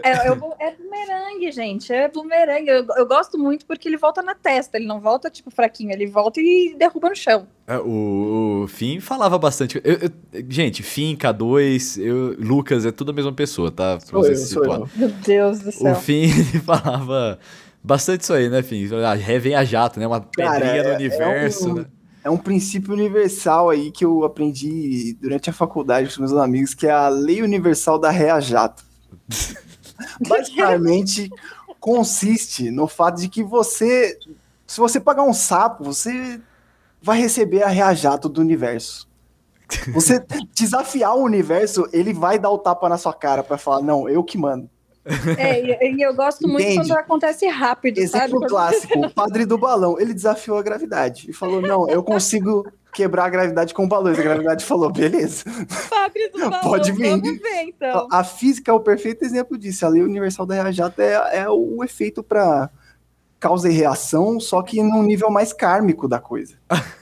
É, é, é bumerangue, gente. É bumerangue. Eu, eu, gosto muito porque ele volta na testa. Ele não volta, tipo, fraquinho. Ele volta e derruba no chão. É, o, o Finn falava bastante. Eu, eu, gente, Finn, K2, eu, Lucas, é tudo a mesma pessoa, tá? Pra você se situar. Meu Deus do céu. O Finn, ele falava bastante isso aí, né, Finn? Ré vem a jato, né? Uma pedrinha Cara, no é, universo, é um... né? é um princípio universal aí que eu aprendi durante a faculdade com meus amigos, que é a lei universal da Rea Jato. Basicamente, consiste no fato de que você, se você pagar um sapo, você vai receber a reajato do universo. Você desafiar o universo, ele vai dar o tapa na sua cara para falar, não, eu que mando. É, e eu gosto muito Entende? quando acontece rápido, Exemplo sabe? clássico, o padre do balão, ele desafiou a gravidade e falou, não, eu consigo quebrar a gravidade com balões. A gravidade falou, beleza. Padre do balão, Pode vir. Ver, então. A física é o perfeito exemplo disso. A lei universal da reajato é, é o efeito para causa e reação, só que num nível mais kármico da coisa.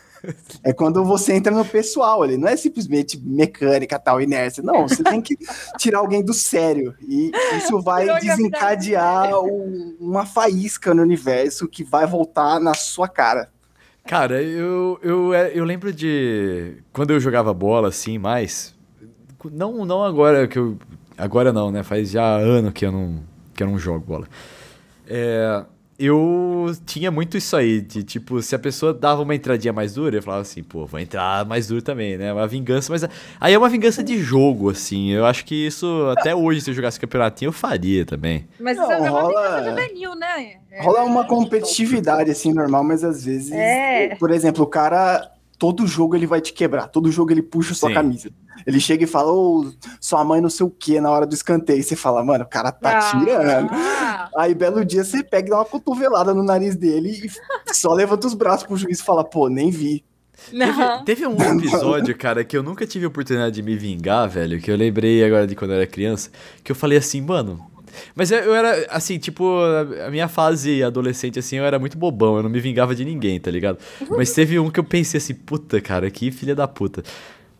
É quando você entra no pessoal ali, não é simplesmente mecânica, tal, inércia. Não, você tem que tirar alguém do sério. E isso vai desencadear uma faísca no universo que vai voltar na sua cara. Cara, eu, eu, é, eu lembro de. Quando eu jogava bola, assim, mais. Não, não agora que eu. Agora não, né? Faz já ano que eu não, que eu não jogo bola. É, eu tinha muito isso aí, de tipo, se a pessoa dava uma entradinha mais dura, eu falava assim, pô, vou entrar mais duro também, né? Uma vingança, mas aí é uma vingança de jogo, assim. Eu acho que isso, até hoje, se eu jogasse campeonatinho, eu faria também. Mas Não, isso é uma vingança juvenil, né? É, rola uma competitividade, assim, normal, mas às vezes, é. por exemplo, o cara todo jogo ele vai te quebrar, todo jogo ele puxa sua Sim. camisa. Ele chega e fala, ô, oh, sua mãe não sei o que na hora do escanteio. E você fala, mano, o cara tá ah. tirando. Aí, belo dia, você pega e dá uma cotovelada no nariz dele e só levanta os braços pro juiz e fala, pô, nem vi. Teve, teve, um episódio, cara, que eu nunca tive a oportunidade de me vingar, velho, que eu lembrei agora de quando eu era criança, que eu falei assim, mano, mas eu, eu, era, assim, tipo, a minha fase adolescente, assim, eu era muito bobão, eu não me vingava de ninguém, tá ligado? Mas teve um que eu pensei assim, puta, cara, que filha da puta.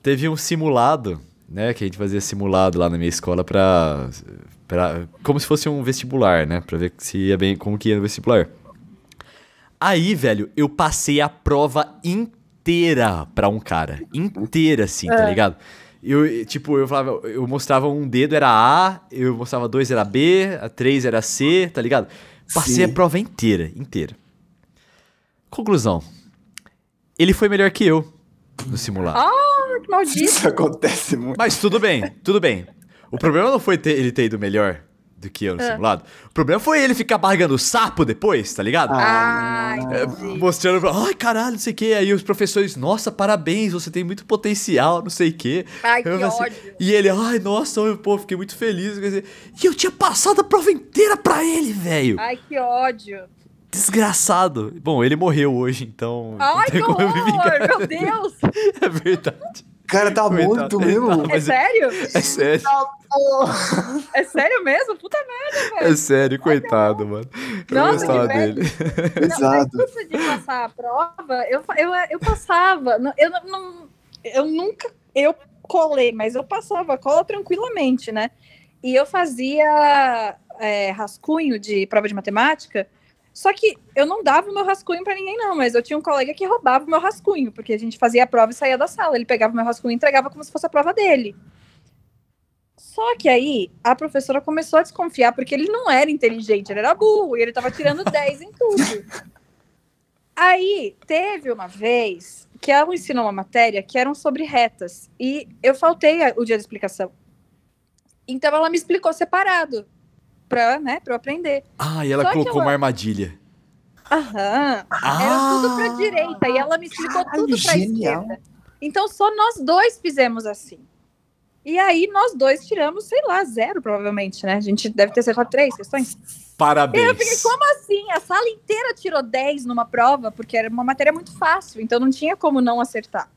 Teve um simulado, né, que a gente fazia simulado lá na minha escola pra, pra como se fosse um vestibular, né, pra ver se ia bem, como que ia no vestibular. Aí, velho, eu passei a prova inteira pra um cara. Inteira, assim, tá é. ligado? Eu, tipo, eu falava, eu mostrava um dedo era A, eu mostrava dois era B, a três era C, tá ligado? Passei Sim. a prova inteira, inteira. Conclusão. Ele foi melhor que eu no simulado. Ah, que maldito. Isso acontece muito. Mas tudo bem, tudo bem. O problema não foi ter, ele ter ido melhor do que eu no ah. simulado. O problema foi ele ficar barrigando sapo depois, tá ligado? Ah, é, mostrando pra, ai caralho, não sei o que. Aí os professores, nossa, parabéns, você tem muito potencial, não sei o que. Ai, que assim, ódio. E ele, ai, nossa, eu, pô, fiquei muito feliz. E eu tinha passado a prova inteira pra ele, velho. Ai, que ódio. Desgraçado. Bom, ele morreu hoje, então. Ai, que horror, meu Deus! é verdade. Cara, tá morto mesmo. É sério? É sério. É sério mesmo? Puta merda, velho. É sério, coitado, mano. Eu Nossa, gostava dele. Exato. Não, de passar a prova, eu, eu, eu passava. Eu, não, eu nunca. Eu colei, mas eu passava a cola tranquilamente, né? E eu fazia é, rascunho de prova de matemática só que eu não dava o meu rascunho para ninguém, não, mas eu tinha um colega que roubava o meu rascunho, porque a gente fazia a prova e saía da sala. Ele pegava o meu rascunho e entregava como se fosse a prova dele. Só que aí a professora começou a desconfiar, porque ele não era inteligente, ele era burro, e ele tava tirando 10 em tudo. Aí teve uma vez que ela ensinou uma matéria que eram sobre retas, e eu faltei o dia da explicação. Então ela me explicou separado pra, né, pra eu aprender. Ah, e ela Só colocou ela... uma armadilha. Aham. Ah. Era tudo pra direita. E ela me explicou Caralho, tudo pra genial. esquerda. Então só nós dois fizemos assim. E aí nós dois tiramos, sei lá, zero, provavelmente, né? A gente deve ter acertado três questões. Parabéns. E eu fiquei, como assim? A sala inteira tirou 10 numa prova, porque era uma matéria muito fácil, então não tinha como não acertar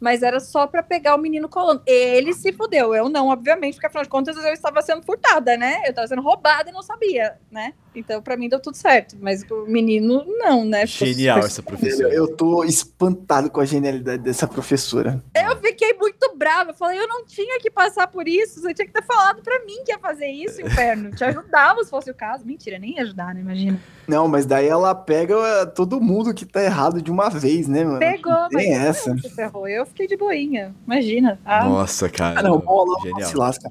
mas era só para pegar o menino colando. Ele se fudeu, eu não, obviamente, porque afinal de contas eu estava sendo furtada, né? Eu estava sendo roubada e não sabia, né? Então para mim deu tudo certo, mas o menino não, né? Genial essa professora. Eu tô espantado com a genialidade dessa professora. Eu fiquei muito brava, eu falei, eu não tinha que passar por isso, você tinha que ter falado para mim que ia fazer isso, inferno. Te ajudava se fosse o caso. Mentira, nem ia ajudar, né? Imagina. Não, mas daí ela pega eh, todo mundo que tá errado de uma vez, né, mano? Pegou, mas essa. ferrou. Eu fiquei de boinha, imagina. Ah. Nossa, cara. Ah, não, bola, Genial. se lasca.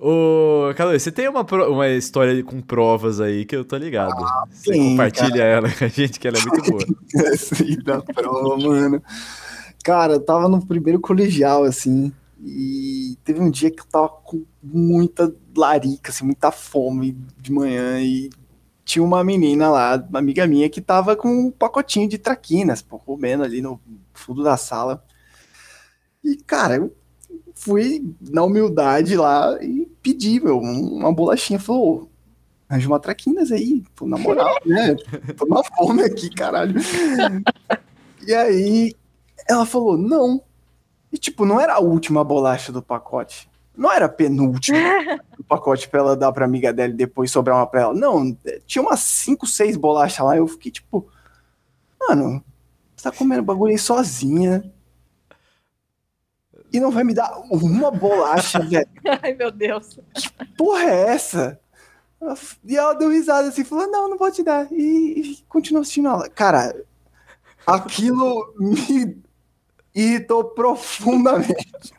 Ô, Cadu, você tem uma, uma história com provas aí que eu tô ligado. Ah, você sim, compartilha cara. ela com a gente, que ela é muito boa. sim, da prova, mano. Cara, eu tava no primeiro colegial, assim, e teve um dia que eu tava com muita larica, assim, muita fome de manhã, e tinha uma menina lá, uma amiga minha, que tava com um pacotinho de traquinas, pô, comendo ali no fundo da sala. E, cara, eu fui na humildade lá e pedi, meu, uma bolachinha. Falou, arranja uma traquinas aí, pô, na moral, né? Tô na fome aqui, caralho. e aí ela falou, não. E, tipo, não era a última bolacha do pacote não era penúltimo o pacote pra ela dar pra amiga dela e depois sobrar uma pra ela. Não, tinha umas 5, 6 bolachas lá. Eu fiquei tipo, mano, você tá comendo bagulho aí sozinha. E não vai me dar uma bolacha, velho. Ai, meu Deus. Que porra é essa? E ela deu risada assim, falou: Não, não vou te dar. E, e continuou assistindo ela. Cara, aquilo me irritou profundamente.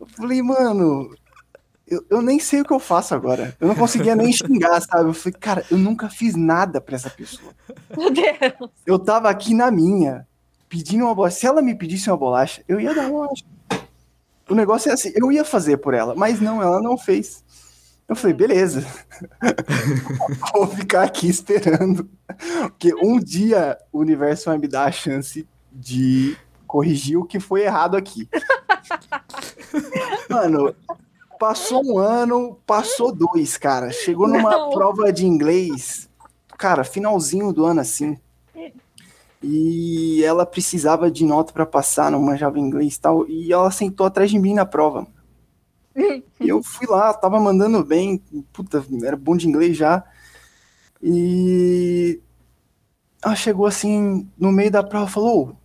Eu falei, mano, eu, eu nem sei o que eu faço agora. Eu não conseguia nem xingar, sabe? Eu falei, cara, eu nunca fiz nada pra essa pessoa. Meu Deus. Eu tava aqui na minha, pedindo uma bolacha. Se ela me pedisse uma bolacha, eu ia dar uma bolacha. O negócio é assim, eu ia fazer por ela, mas não, ela não fez. Eu falei, beleza. Vou ficar aqui esperando. Porque um dia o universo vai me dar a chance de corrigir o que foi errado aqui. Mano, passou um ano, passou dois, cara. Chegou numa não. prova de inglês, cara, finalzinho do ano assim. E ela precisava de nota para passar, não manjava inglês e tal. E ela sentou atrás de mim na prova. E eu fui lá, tava mandando bem, puta, era bom de inglês já. E ela chegou assim, no meio da prova, falou: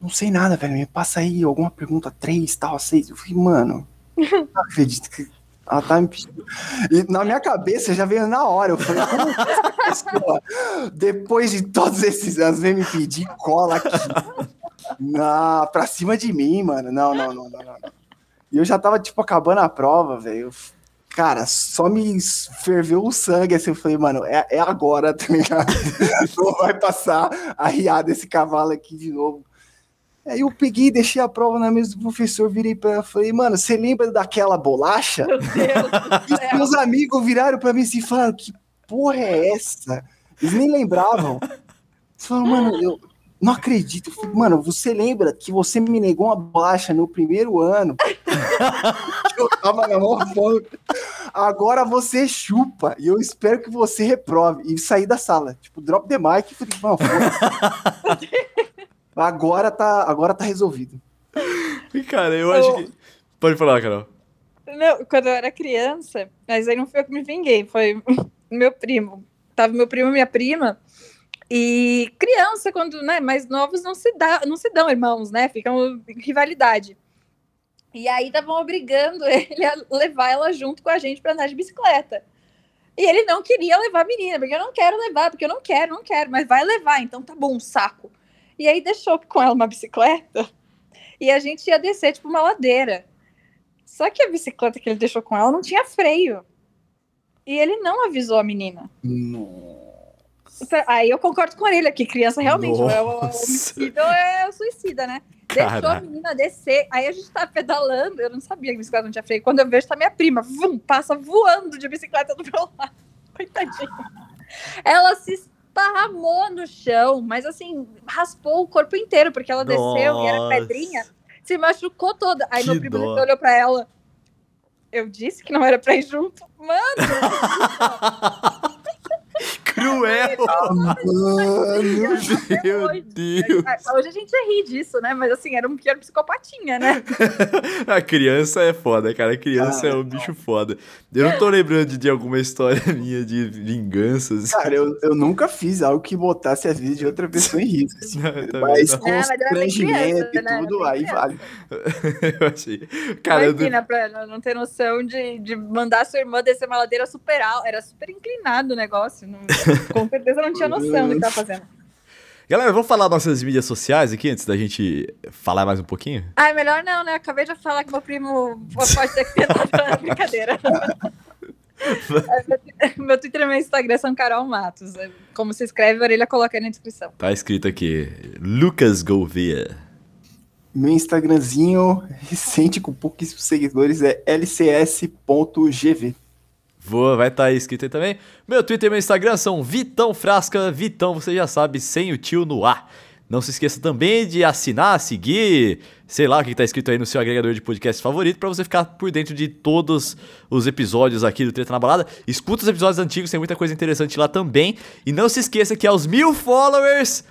Não sei nada, velho, me passa aí alguma pergunta, três, tal, seis. Eu falei, mano, não acredito que ela tá me pedindo. E na minha cabeça já veio na hora. Eu falei, como pessoa, depois de todos esses anos, vem me pedir cola aqui. Na, pra cima de mim, mano. Não, não, não, não, não. E eu já tava, tipo, acabando a prova, velho. Cara, só me ferveu o sangue, assim, eu falei, mano, é, é agora, tá ligado? Não vai passar a riar desse cavalo aqui de novo. Aí eu peguei, deixei a prova na mesa do professor, virei pra ela falei, mano, você lembra daquela bolacha? Meu Deus e meus amigos viraram pra mim assim e falaram, que porra é essa? Eles nem lembravam. Eles falaram, mano, eu, não acredito. Mano, você lembra que você me negou uma bolacha no primeiro ano? eu tava na mão Agora você chupa. E eu espero que você reprove. E sair da sala. Tipo, drop the mic. Falei, não, agora tá, agora tá resolvido. Cara, eu acho que. Pode falar, Carol. Não, quando eu era criança, mas aí não foi eu que me vinguei, foi meu primo. Tava meu primo e minha prima. E criança, quando né, mais novos, não se, dá, não se dão irmãos, né? Ficam em rivalidade. E aí estavam obrigando ele a levar ela junto com a gente para andar de bicicleta. E ele não queria levar a menina, porque eu não quero levar, porque eu não quero, não quero, mas vai levar, então tá bom, saco. E aí deixou com ela uma bicicleta e a gente ia descer, tipo, uma ladeira. Só que a bicicleta que ele deixou com ela não tinha freio. E ele não avisou a menina. Nossa. Aí eu concordo com ele aqui, criança realmente, é o é o suicida, né? Deixou a menina descer, aí a gente tá pedalando, eu não sabia que a bicicleta não tinha freio. Quando eu vejo, tá minha prima, vum, passa voando de bicicleta do meu lado. Coitadinha. Ela se esparramou no chão, mas assim, raspou o corpo inteiro, porque ela Nossa. desceu e era pedrinha, se machucou toda. Aí que meu primo olhou pra ela. Eu disse que não era pra ir junto. Mano! Cruel! Ah, mano, meu Deus! Hoje a gente ri disso, né? Mas assim, era um pequeno psicopatinha, né? a criança é foda, cara. A criança ah, é um bicho foda. Eu não tô lembrando de, de alguma história minha de vinganças. Cara, eu, eu nunca fiz algo que botasse a vida de outra pessoa em risco. Assim. Não, mas com é, constrangimento e né? tudo, aí vale. eu achei. Cara, Imagina, eu... pra não ter noção de, de mandar sua irmã descer uma ladeira super alta. Era super inclinado o negócio. Não, com certeza não tinha noção do que tava fazendo. Galera, vamos falar nossas mídias sociais aqui antes da gente falar mais um pouquinho? Ah, melhor não, né? Acabei de falar que meu primo pode ter que ter brincadeira. meu Twitter e meu Instagram são Carol Matos. Como se escreve, a orelha coloca aí na descrição. Tá escrito aqui, Lucas Gouveia. Meu Instagramzinho recente com pouquíssimos seguidores é lcs.gv. Vai estar tá aí escrito aí também. Meu Twitter e meu Instagram são Vitão Frasca. Vitão, você já sabe, sem o tio no ar. Não se esqueça também de assinar, seguir, sei lá o que está escrito aí no seu agregador de podcast favorito para você ficar por dentro de todos os episódios aqui do Treta na Balada. Escuta os episódios antigos, tem muita coisa interessante lá também. E não se esqueça que aos mil followers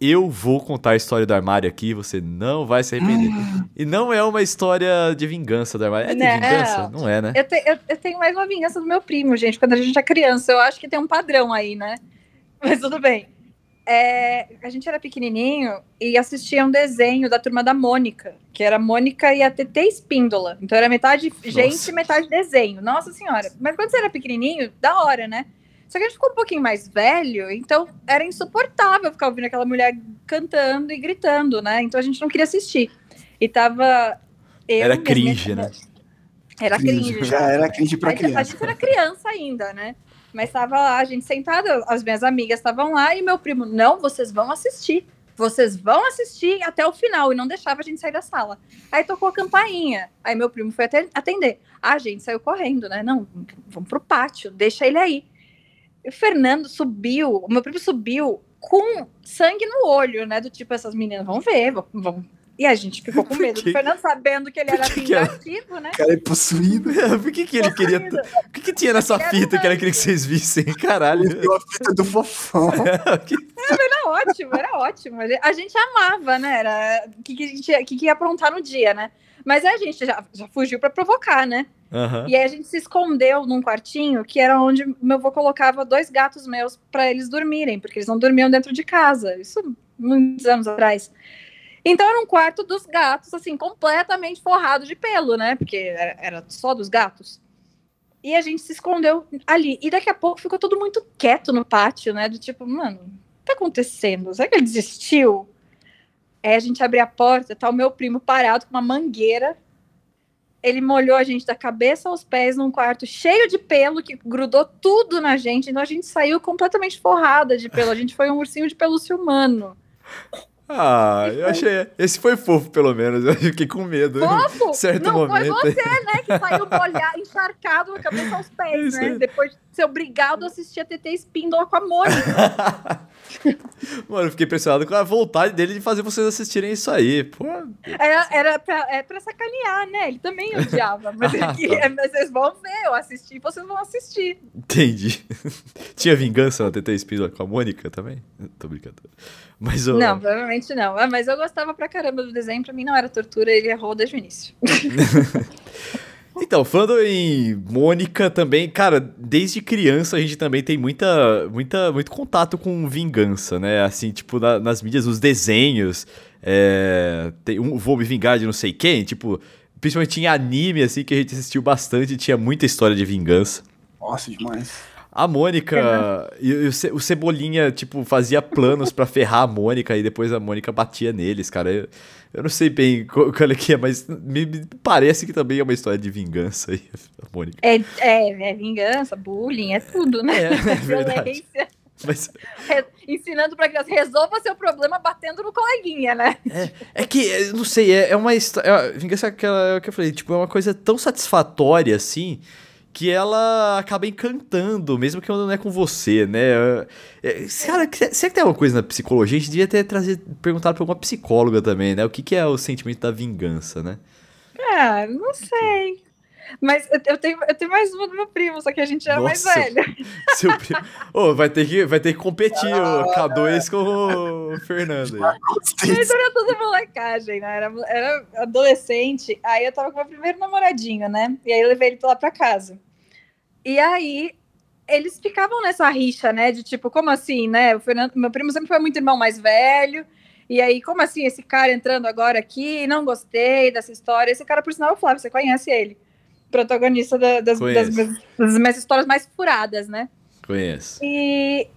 eu vou contar a história do armário aqui, você não vai se arrepender. e não é uma história de vingança do armário. É de não. vingança? Não é, né? Eu, te, eu, eu, tenho mais uma vingança do meu primo, gente, quando a gente é criança. Eu acho que tem um padrão aí, né? Mas tudo bem. É, a gente era pequenininho e assistia um desenho da turma da Mônica, que era Mônica e a TT Espíndola. Então era metade Nossa. gente e metade desenho. Nossa senhora. Mas quando você era pequenininho, da hora, né? Só que a gente ficou um pouquinho mais velho, então era insuportável ficar ouvindo aquela mulher cantando e gritando, né? Então a gente não queria assistir. E tava. era cringe, né? Era cringe. cringe já. era cringe pra criança. A gente era criança ainda, né? Mas tava lá, a gente sentada, as minhas amigas estavam lá e meu primo, não, vocês vão assistir. Vocês vão assistir até o final e não deixava a gente sair da sala. Aí tocou a campainha. Aí meu primo foi atender. A gente saiu correndo, né? Não, vamos pro pátio, deixa ele aí. E o Fernando subiu, o meu primo subiu com sangue no olho, né? Do tipo, essas meninas vão ver, vão, e a gente ficou com medo do Fernando, sabendo que ele era que vingativo, que né? cara é possuído. Por que, que ele queria. O que, que tinha nessa ele fita que ele queria que vocês vissem? Caralho. a fita do fofão. É, era ótimo, era ótimo. A gente amava, né? Era o que, que, a gente, que, que ia aprontar no dia, né? Mas a gente já, já fugiu para provocar, né? Uhum. E aí a gente se escondeu num quartinho que era onde meu avô colocava dois gatos meus para eles dormirem, porque eles não dormiam dentro de casa. Isso muitos anos atrás. Então era um quarto dos gatos, assim, completamente forrado de pelo, né? Porque era, era só dos gatos. E a gente se escondeu ali. E daqui a pouco ficou tudo muito quieto no pátio, né? Do tipo, mano, o que tá acontecendo? Será que ele desistiu? Aí a gente abre a porta, tá o meu primo parado com uma mangueira. Ele molhou a gente da cabeça aos pés num quarto cheio de pelo que grudou tudo na gente. Então a gente saiu completamente forrada de pelo. A gente foi um ursinho de pelúcia humano. Ah, eu achei. Esse foi fofo, pelo menos. Eu fiquei com medo. Fofo? Certo não momento. foi você, né? Que saiu molhado, encharcado na cabeça aos pés, né? Depois de ser obrigado a assistir a TT Spindola com a Mônica. Mano, eu fiquei impressionado com a vontade dele de fazer vocês assistirem isso aí. Pô. Era, era pra, é pra sacanear, né? Ele também odiava. Mas, ah, aqui, tá. vocês vão ver, eu assisti, vocês vão assistir. Entendi. Tinha vingança na TT Spindola com a Mônica também? Tô brincando. Mas, eu... Não, provavelmente não. Ah, mas eu gostava pra caramba do desenho, pra mim não era tortura, ele errou desde o início. Então, falando em Mônica também, cara, desde criança a gente também tem muita, muita, muito contato com vingança, né? Assim, tipo, na, nas mídias, os desenhos, é, tem um, vou me vingar de não sei quem, tipo, principalmente em anime, assim, que a gente assistiu bastante, tinha muita história de vingança. Nossa, demais. A Mônica e, e, o Cebolinha, tipo, fazia planos para ferrar a Mônica e depois a Mônica batia neles, cara. Eu, eu não sei bem qual, qual é que é, mas me, me, parece que também é uma história de vingança aí, a Mônica. É, é, é vingança, bullying, é tudo, né? É, é Violência. Mas... Ensinando pra criança, resolva seu problema batendo no coleguinha, né? É, é que, não sei, é, é uma história. É, vingança é aquela é que eu falei, tipo, é uma coisa tão satisfatória assim que ela acaba encantando, mesmo que não é com você, né? É, cara, será que tem alguma coisa na psicologia? A gente devia ter trazido, perguntado pra uma psicóloga também, né? O que, que é o sentimento da vingança, né? Ah, não sei. Mas eu tenho, eu tenho mais uma do meu primo, só que a gente é mais velho. Seu primo. Oh, vai, ter que, vai ter que competir ah, o K2 com o Fernando. Mas era toda molecagem, né? Era, era adolescente. Aí eu tava com o meu primeiro namoradinho, né? E aí eu levei ele lá pra casa. E aí eles ficavam nessa rixa, né? De tipo, como assim, né? O Fernando, meu primo sempre foi muito irmão mais velho. E aí, como assim, esse cara entrando agora aqui? Não gostei dessa história. Esse cara, por sinal, é o Flávio, você conhece ele. Protagonista da, das, das, minhas, das, minhas, histórias mais furadas, né? Conheço. E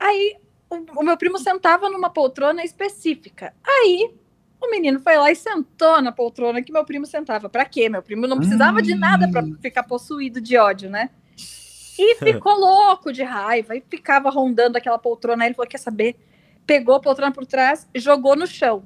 aí, o, o meu primo sentava numa poltrona específica. Aí, o menino foi lá e sentou na poltrona que meu primo sentava. Pra quê? Meu primo não precisava hum. de nada para ficar possuído de ódio, né? E ficou louco de raiva e ficava rondando aquela poltrona. Aí ele falou: quer saber? Pegou a poltrona por trás e jogou no chão.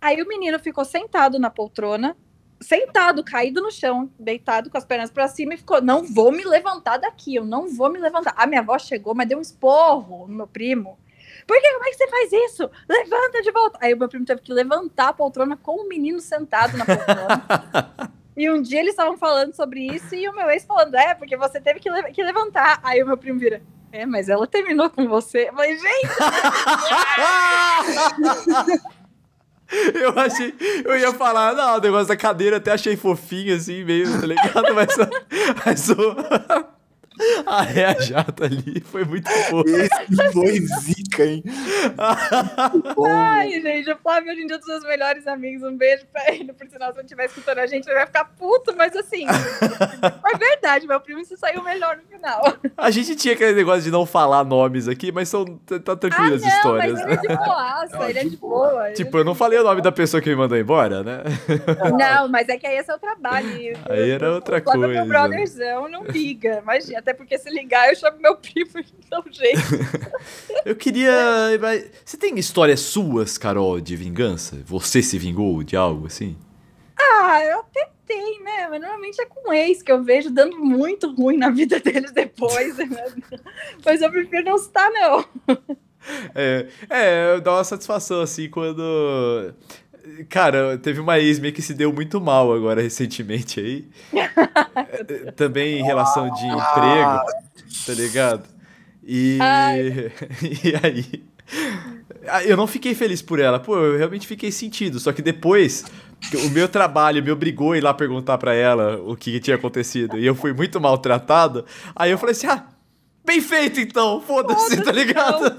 Aí o menino ficou sentado na poltrona, sentado, caído no chão, deitado com as pernas para cima e ficou: não vou me levantar daqui, eu não vou me levantar. A minha avó chegou, mas deu um esporro no meu primo. Por que? Como é que você faz isso? Levanta de volta. Aí o meu primo teve que levantar a poltrona com o menino sentado na poltrona. e um dia eles estavam falando sobre isso e o meu ex falando: é, porque você teve que, le que levantar. Aí o meu primo vira: é, mas ela terminou com você. Eu falei, gente! Eu achei. Eu ia falar, não, o negócio da cadeira até achei fofinho, assim, meio, tá ligado? Mas, mas o. A Rea Jata ali foi muito fofo. Esse foi zica, hein? Ai, gente, o Flávio hoje em dia é um dos seus melhores amigos. Um beijo pra ele. Por sinal, se ele estiver escutando a gente, ele vai ficar puto, mas assim. é verdade, meu primo se saiu melhor no final. A gente tinha aquele negócio de não falar nomes aqui, mas são tá tranquilo ah, as histórias. Mas ele é de boaça, ele é de boa. Tipo, eu não falei o nome da pessoa que me mandou embora, né? Não, mas é que aí esse é o trabalho. Aí era outra o coisa. Meu brotherzão não liga. Imagina, até porque se ligar, eu chamo meu primo de um jeito. eu queria. Você tem histórias suas, Carol, de vingança? Você se vingou de algo assim? Ah, eu até tenho, né? Mas normalmente é com ex que eu vejo dando muito ruim na vida deles depois. Né? Mas eu prefiro não citar, não. É, é, dá uma satisfação assim quando. Cara, teve uma ex minha que se deu muito mal agora recentemente aí. É, também em relação de emprego, tá ligado? E, e aí. Eu não fiquei feliz por ela. Pô, eu realmente fiquei sentido. Só que depois, o meu trabalho me obrigou a ir lá perguntar para ela o que tinha acontecido. E eu fui muito maltratado. Aí eu falei assim: ah, bem feito então, foda-se, Foda tá ligado?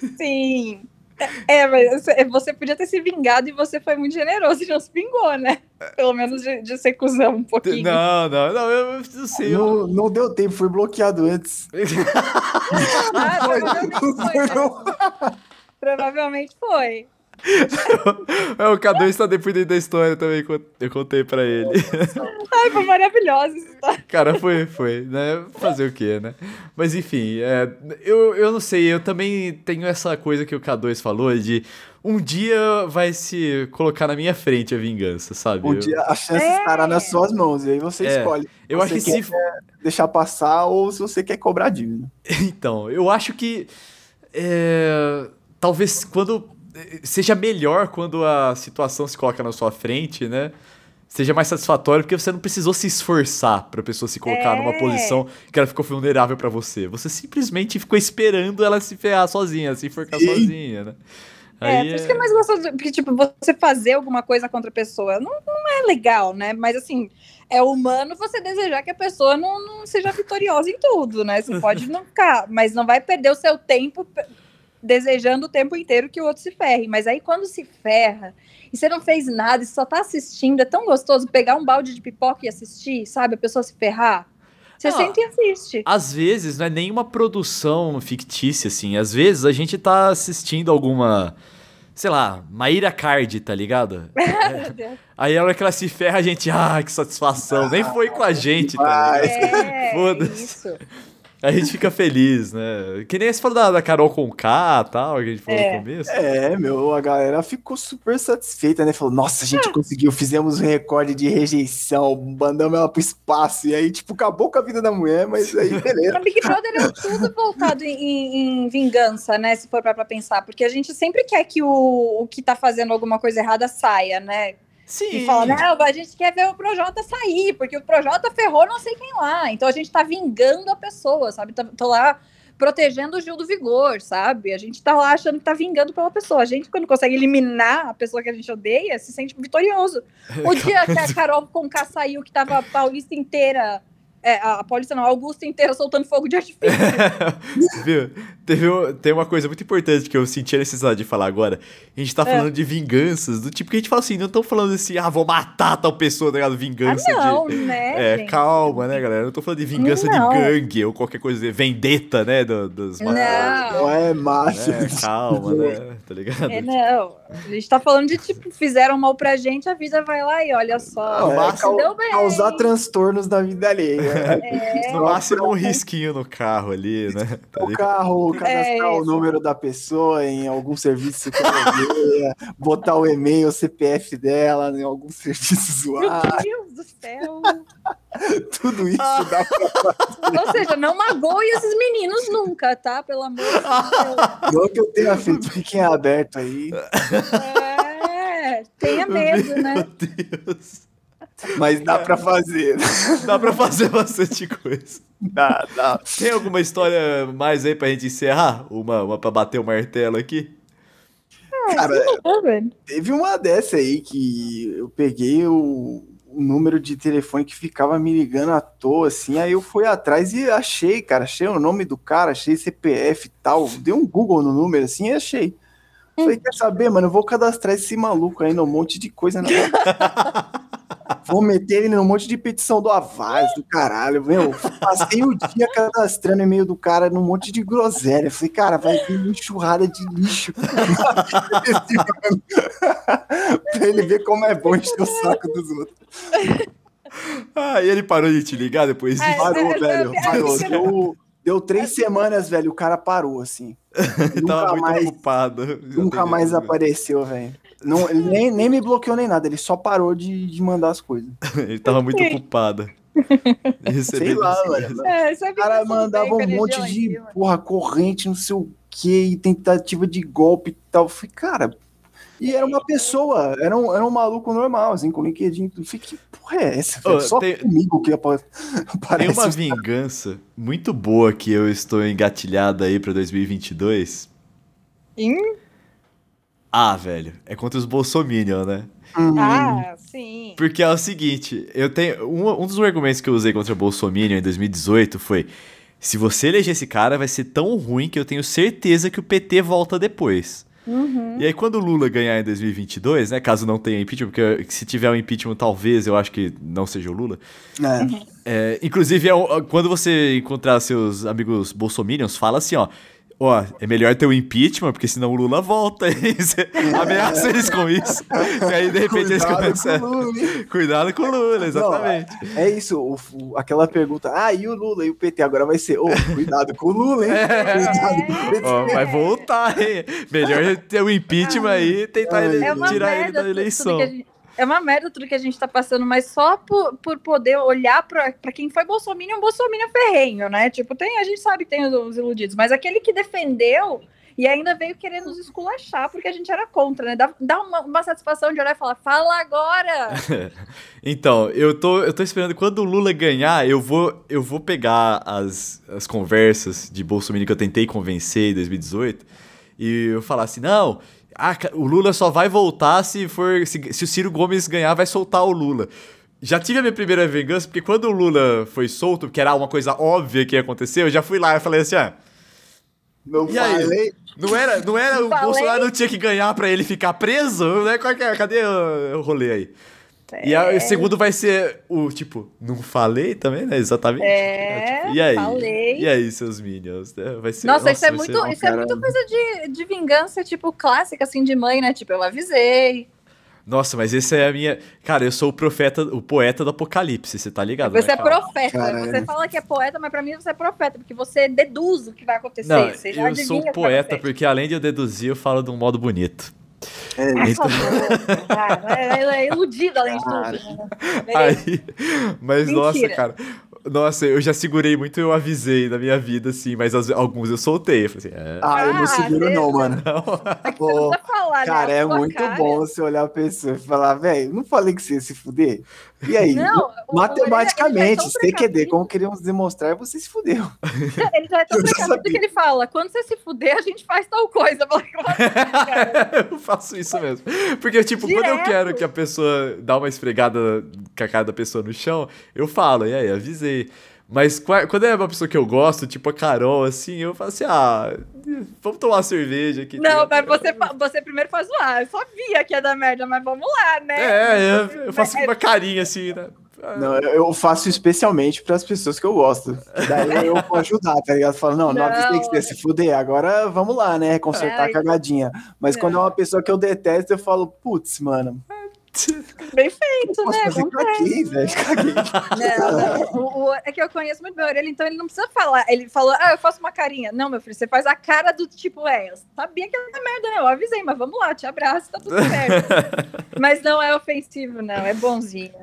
Sim. É, mas você podia ter se vingado e você foi muito generoso e não se vingou, né? Pelo menos de, de ser cuzão um pouquinho. Não, não, não, eu não sei. Não, não deu tempo, foi bloqueado antes. ah, provavelmente foi. Né? Provavelmente foi. é, o K2 está depois da história também, eu contei pra ele. Ai, foi maravilhosa essa história. Cara, foi, foi, né? Fazer o quê, né? Mas enfim, é, eu, eu não sei, eu também tenho essa coisa que o K2 falou de um dia vai se colocar na minha frente a vingança, sabe? Um dia a chance é. estará nas suas mãos, e aí você é. escolhe. Eu acho que se. deixar passar ou se você quer cobrar dívida. Então, eu acho que. É, talvez quando seja melhor quando a situação se coloca na sua frente, né? Seja mais satisfatório, porque você não precisou se esforçar pra pessoa se colocar é. numa posição que ela ficou vulnerável para você. Você simplesmente ficou esperando ela se ferrar sozinha, se enforcar Sim. sozinha, né? É, Aí, por isso que é mais gostoso, porque, tipo, você fazer alguma coisa contra a pessoa não, não é legal, né? Mas, assim, é humano você desejar que a pessoa não, não seja vitoriosa em tudo, né? Você pode não ficar, mas não vai perder o seu tempo desejando o tempo inteiro que o outro se ferre. Mas aí quando se ferra e você não fez nada e só tá assistindo, é tão gostoso pegar um balde de pipoca e assistir, sabe? A pessoa se ferrar. Você não, sente e assiste. Às vezes não é nenhuma produção fictícia, assim. Às vezes a gente tá assistindo alguma. Sei lá, Maíra Card, tá ligado? é. Aí a hora que ela se ferra, a gente, ah, que satisfação. Nem foi com a gente, tá ligado? É, Foda-se. A gente fica feliz, né? Que nem você falou da, da Carol com K e tal, que a gente falou é. no começo. É, meu, a galera ficou super satisfeita, né? Falou, nossa, a gente conseguiu, fizemos um recorde de rejeição, mandamos ela pro espaço. E aí, tipo, acabou com a vida da mulher, mas aí, beleza. o Big Brother é tudo voltado em, em, vingança, né? Se for pra, pra pensar. Porque a gente sempre quer que o, o que tá fazendo alguma coisa errada saia, né? Sim. E fala, não, a gente quer ver o Projota sair, porque o Projota ferrou não sei quem lá. Então a gente tá vingando a pessoa, sabe? Tô, tô lá protegendo o Gil do Vigor, sabe? A gente tá lá achando que tá vingando pela pessoa. A gente, quando consegue eliminar a pessoa que a gente odeia, se sente vitorioso. O dia que a Carol Conká saiu, que tava a Paulista inteira é, a Paulista não, a Augusta inteira soltando fogo de artifício. Viu? Teve, tem uma coisa muito importante que eu senti a necessidade de falar agora. A gente tá é. falando é. de vinganças, do tipo que a gente fala assim, não estão falando assim, ah, vou matar tal pessoa, tá ligado? Vingança ah, não, de. Né, é, gente? calma, né, galera? Eu não tô falando de vingança não. de gangue ou qualquer coisa, vendetta, né? Do, dos não. não é macho. É, calma, né? Tá ligado? É, não. A gente tá falando de tipo, fizeram mal pra gente, a vida vai lá e olha só. Não, é, deu bem. Causar transtornos da vida alheia. É. No máximo um risquinho no carro ali, né? Tá o carro, cadastrar é o número da pessoa em algum serviço que ela botar o e-mail, o CPF dela em algum serviço zoado. Meu Deus do céu! Tudo isso ah. dá pra Ou seja, não magoe esses meninos nunca, tá? Pelo amor de Deus. Não que eu tenha feito, fiquem aberto aí. É, tenha medo, né? Meu Deus. Mas dá pra fazer. Dá pra fazer bastante coisa. Dá, dá. Tem alguma história mais aí pra gente encerrar? Uma, uma pra bater o martelo aqui? Ah, Cara, teve uma dessa aí que eu peguei o, o número de telefone que ficava me ligando à toa, assim. Aí eu fui atrás e achei, cara. Achei o nome do cara, achei CPF e tal. Dei um Google no número, assim, e achei. Falei, quer saber, mano? Eu vou cadastrar esse maluco aí no monte de coisa. Na... vou meter ele num monte de petição do Avaz, do caralho. Meu, passei o dia cadastrando e-mail do cara num monte de groselha. Falei, cara, vai vir uma enxurrada de lixo. pra ele ver como é bom encher o saco dos outros. Ah, e ele parou de te ligar depois disso? Parou, velho. Parou. Deu, deu três semanas, velho. O cara parou, assim. Ele tava muito mais, ocupado. Nunca mais apareceu, velho. Não, ele nem, nem me bloqueou nem nada, ele só parou de, de mandar as coisas. ele tava muito ocupado. Sei lá, velho. É, o cara mandava um monte de porra, corrente, não sei o que, tentativa de golpe e tal. Eu falei, cara, e era uma pessoa, era um, era um maluco normal, assim, com LinkedIn. Eu falei, que porra é essa? Oh, Só tem, comigo que aparece. Tem uma vingança muito boa que eu estou engatilhado aí pra 2022. Hum? Ah, velho, é contra os Bolsominion, né? Uhum. Ah, sim. Porque é o seguinte, eu tenho. Um, um dos argumentos que eu usei contra o Bolsominion em 2018 foi. Se você eleger esse cara, vai ser tão ruim que eu tenho certeza que o PT volta depois. Uhum. E aí, quando o Lula ganhar em 2022, né? Caso não tenha impeachment, porque se tiver um impeachment, talvez eu acho que não seja o Lula. É. É, inclusive, é, quando você encontrar seus amigos bolsominions, fala assim, ó ó, é melhor ter o um impeachment, porque senão o Lula volta. ameaça eles com isso. E aí, de repente, eles começam. Com Cuidado com o Lula, exatamente. Não, é isso, o, o, aquela pergunta, ah, e o Lula e o PT? Agora vai ser, ô, oh, cuidado com o Lula, hein? É. Cuidado com o PT. Ó, vai voltar, hein? Melhor ter o impeachment aí e tentar é ele, tirar ele da eleição. É uma merda tudo que a gente tá passando, mas só por, por poder olhar pra quem foi Bolsonaro, um Bolsonaro ferrenho, né? Tipo, tem, a gente sabe que tem os, os, iludidos, mas aquele que defendeu e ainda veio querer nos esculachar porque a gente era contra, né? Dá, dá uma, uma satisfação de olhar e falar, fala agora! então, eu tô, eu tô esperando quando o Lula ganhar, eu vou, eu vou pegar as, as conversas de Bolsonaro que eu tentei convencer em 2018 e eu falar assim, não ah, o Lula só vai voltar se for. Se, se o Ciro Gomes ganhar, vai soltar o Lula. Já tive a minha primeira vingança, porque quando o Lula foi solto, que era uma coisa óbvia que ia acontecer, eu já fui lá e falei assim: ah. Não e falei. Aí? Não era, não era o falei. Bolsonaro não tinha que ganhar para ele ficar preso? Né? É, cadê o, o rolê aí? É. E a, o segundo vai ser o tipo, não falei também, né? Exatamente. É, tipo, e aí? Falei. E aí, seus minions? Né? Vai ser, nossa, nossa isso, é muito, isso é muito coisa de, de vingança, tipo, clássica, assim, de mãe, né? Tipo, eu avisei. Nossa, mas esse é a minha. Cara, eu sou o profeta, o poeta do apocalipse, você tá ligado? Você né, é profeta. Caralho. Você fala que é poeta, mas pra mim você é profeta, porque você deduz o que vai acontecer. Não, você já eu sou poeta porque além de eu deduzir, eu falo de um modo bonito. É, então... ela é iludida além de tudo. Né? Aí, mas Mentira. nossa, cara. Nossa, eu já segurei muito, eu avisei na minha vida, assim, mas alguns eu soltei. Eu falei assim, é... Ah, eu não ah, seguro, não, mano. Não. É Pô, falar, né? cara, né? é muito cara. bom você olhar a pessoa e falar, velho, não falei que você ia se fuder? E aí? Não, matematicamente, CQD, como queríamos demonstrar, você se fudeu. Ele já é tão precavido que ele fala: quando você se fuder, a gente faz tal coisa. eu faço isso mesmo. Porque, tipo, Direto. quando eu quero que a pessoa dá uma esfregada com a cara da pessoa no chão, eu falo, e aí, avisei. Mas quando é uma pessoa que eu gosto, tipo a Carol, assim, eu falo assim, ah, vamos tomar uma cerveja aqui. Não, mas você, você primeiro faz o ar. Eu sabia que ia dar merda, mas vamos lá, né? É, eu, eu faço uma carinha assim, né? Não, eu faço especialmente para as pessoas que eu gosto. Daí eu vou ajudar, tá ligado? Falo, não, não, não tem que se fuder, agora vamos lá, né? Consertar é, a cagadinha. Mas não. quando é uma pessoa que eu detesto, eu falo, putz, mano, Bem feito, né? Caguei, velho. Caguei. o, o, é que eu conheço muito meu orelha, então ele não precisa falar. Ele falou, ah, eu faço uma carinha. Não, meu filho, você faz a cara do tipo, é, eu sabia que era merda, né? Eu avisei, mas vamos lá, te abraço, tá tudo certo. mas não é ofensivo, não, é bonzinho.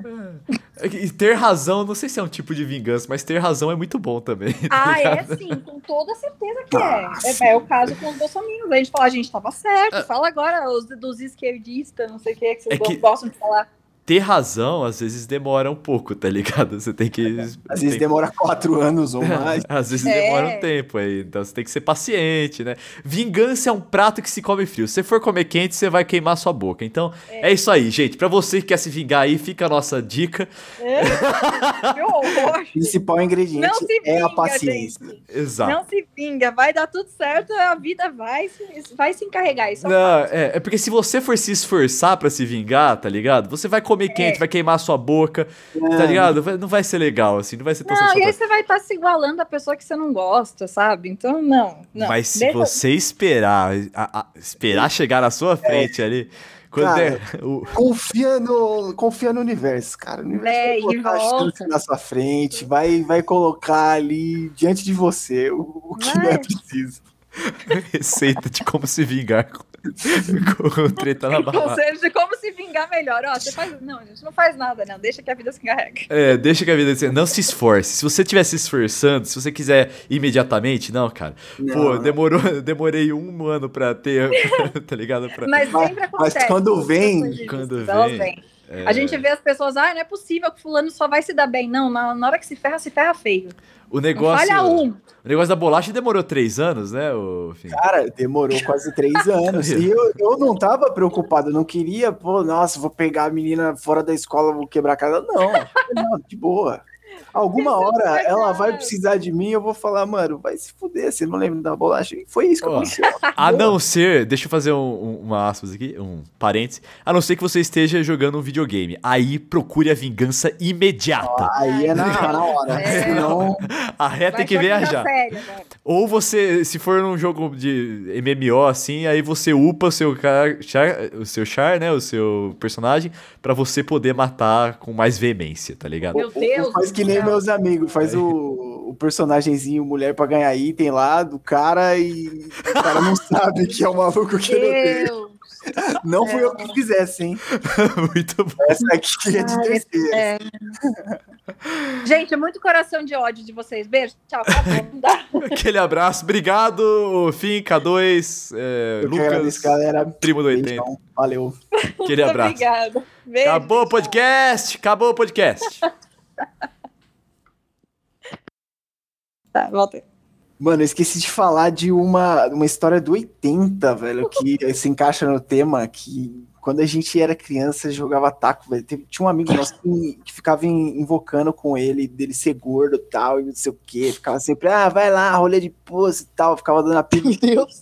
E ter razão, não sei se é um tipo de vingança, mas ter razão é muito bom também. Tá ah, é sim, com toda certeza que é. é. É, o caso com os bolsominions. A gente fala, a gente tava certo, ah. fala agora os, dos esquerdistas, não sei o que, que vocês é que... gostam de falar. Ter razão, às vezes demora um pouco, tá ligado? Você tem que. Às vezes demora quatro anos ou mais. às vezes é. demora um tempo aí. Então você tem que ser paciente, né? Vingança é um prato que se come frio. Se você for comer quente, você vai queimar sua boca. Então, é, é isso aí, gente. Para você que quer se vingar aí, fica a nossa dica. É. o principal ingrediente vinga, é a paciência. Gente. Exato. Não se vinga, vai dar tudo certo, a vida vai, vai se encarregar. Isso é Não, é, é porque se você for se esforçar para se vingar, tá ligado? Você vai comer quente, é. vai queimar sua boca, é. tá ligado? Não vai ser legal, assim, não vai ser tão Não, e aí você vai estar tá se igualando a pessoa que você não gosta, sabe? Então, não. não. Mas se Deixa... você esperar, a, a, esperar chegar na sua frente é. ali. Cara, é, o... confia, no, confia no universo, cara. O universo é, vai colocar na sua frente, vai, vai colocar ali diante de você o, o que é preciso. Receita de como se vingar com, com treta na barra. Conselho de como se vingar melhor. Ó, você faz. Não, a gente não faz nada, não. Deixa que a vida se encarregue. É, deixa que a vida se. Não se esforce. Se você estiver se esforçando, se você quiser imediatamente, não, cara. Não. Pô, demorou, demorei um ano pra ter. tá ligado? Pra... Mas sempre acontece. Mas quando vem. Quando vem. É... A gente vê as pessoas, ah, não é possível que fulano só vai se dar bem. Não, na, na hora que se ferra, se ferra feio. O negócio. Falha um. O negócio da bolacha demorou três anos, né? O... Cara, demorou quase três anos. e eu, eu não tava preocupado, eu não queria, pô, nossa, vou pegar a menina fora da escola, vou quebrar a casa. Não, não, de boa. Alguma hora ela vai precisar de mim, eu vou falar, mano, vai se fuder, você não lembra da bolacha? E foi isso que aconteceu. A não ser, deixa eu fazer um, um, uma aspas aqui, um parênteses, a não ser que você esteja jogando um videogame. Aí procure a vingança imediata. Ah, aí é na, na hora. É. Senão... A ré tem que viajar. Sério, né? Ou você, se for num jogo de MMO assim, aí você upa o seu char, o seu char, né, o seu personagem, para você poder matar com mais veemência, tá ligado? Meu Deus! Faz que nem meus amigos, faz o, o personagemzinho mulher para ganhar item lá do cara e o cara não sabe que é o maluco que ele odeia. Não fui eu que fizesse, hein? muito bom. Essa aqui é de terceiro. É. Gente, muito coração de ódio de vocês. Beijo, tchau. Aquele abraço. Obrigado, Fim, K2, é, Lucas, galera. Primo do 80. Valeu. Aquele abraço. Obrigada. Beijo, acabou o podcast. Acabou o podcast. Tá, voltei. Mano, eu esqueci de falar de uma, uma história do 80, velho, que se encaixa no tema que quando a gente era criança jogava taco, velho. Tinha um amigo nosso que, que ficava invocando com ele, dele ser gordo e tal, e não sei o que. Ficava sempre, ah, vai lá, rolê de poço e tal. Ficava dando apelo. Meu Deus.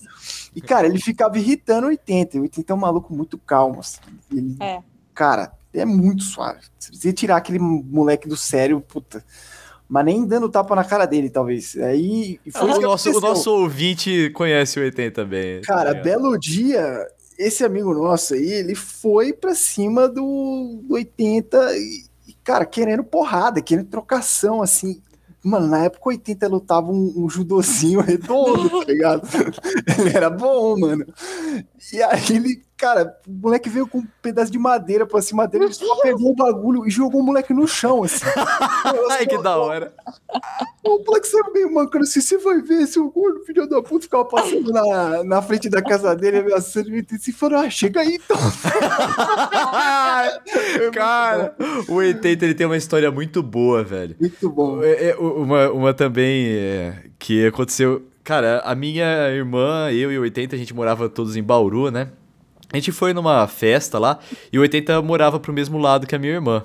E, cara, ele ficava irritando o 80. O 80 é um maluco muito calmo, assim. Ele, é. Cara, é muito suave. Se você tirar aquele moleque do sério, puta mas nem dando tapa na cara dele, talvez. Aí foi o, nosso, o nosso ouvinte conhece o 80 bem. Cara, é. belo dia, esse amigo nosso aí, ele foi pra cima do, do 80 e, cara, querendo porrada, querendo trocação, assim. Mano, na época 80 lutava um, um judozinho redondo, tá ligado? ele era bom, mano. E aí ele, cara, o moleque veio com um pedaço de madeira pra cima dele, ele só pegou o bagulho e jogou o moleque no chão, assim. Ai, que da hora. O moleque saiu meio mancando assim, você vai ver se o gordo filho da puta ficava passando na, na frente da casa dele, ameaçando e assim, falou, ah, chega aí então. é cara, o 80 ele tem uma história muito boa, velho. Muito bom. É, é, uma, uma também é, que aconteceu Cara, a minha irmã, eu e o 80, a gente morava todos em Bauru, né? A gente foi numa festa lá e o 80 morava pro mesmo lado que a minha irmã.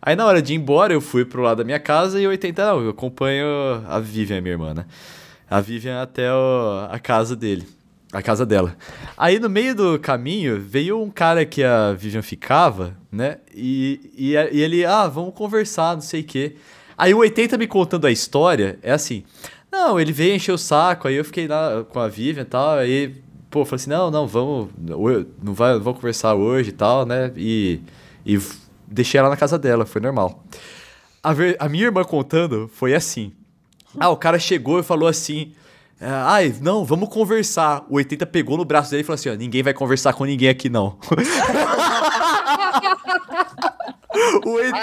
Aí na hora de ir embora, eu fui pro lado da minha casa e o 80, não, eu acompanho a Vivian, minha irmã, né? A Vivian até o, a casa dele. A casa dela. Aí no meio do caminho veio um cara que a Vivian ficava, né? E, e, e ele, ah, vamos conversar, não sei o quê. Aí o 80 me contando a história, é assim. Não, ele veio encher o saco, aí eu fiquei lá com a Vivian e tal, aí, pô, falei assim, não, não, vamos, não vai, vamos conversar hoje e tal, né, e, e deixei ela na casa dela, foi normal. A, ver, a minha irmã contando foi assim, ah, o cara chegou e falou assim, ai, não, vamos conversar. O 80 pegou no braço dele e falou assim, ó, ninguém vai conversar com ninguém aqui não. o ET,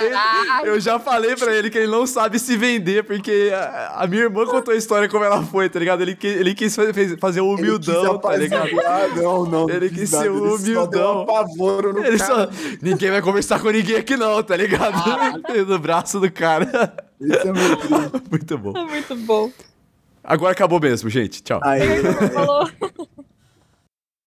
eu já falei pra ele que ele não sabe se vender, porque a, a minha irmã contou a história como ela foi, tá ligado? Ele, ele quis fazer, fazer um humildão, tá ligado? Não, não. Ele quis ser um humildão. Só ele só, ninguém vai conversar com ninguém aqui não, tá ligado? Ah. No braço do cara. Isso é muito, muito bom. É muito bom. Agora acabou mesmo, gente. Tchau. Aí. Falou.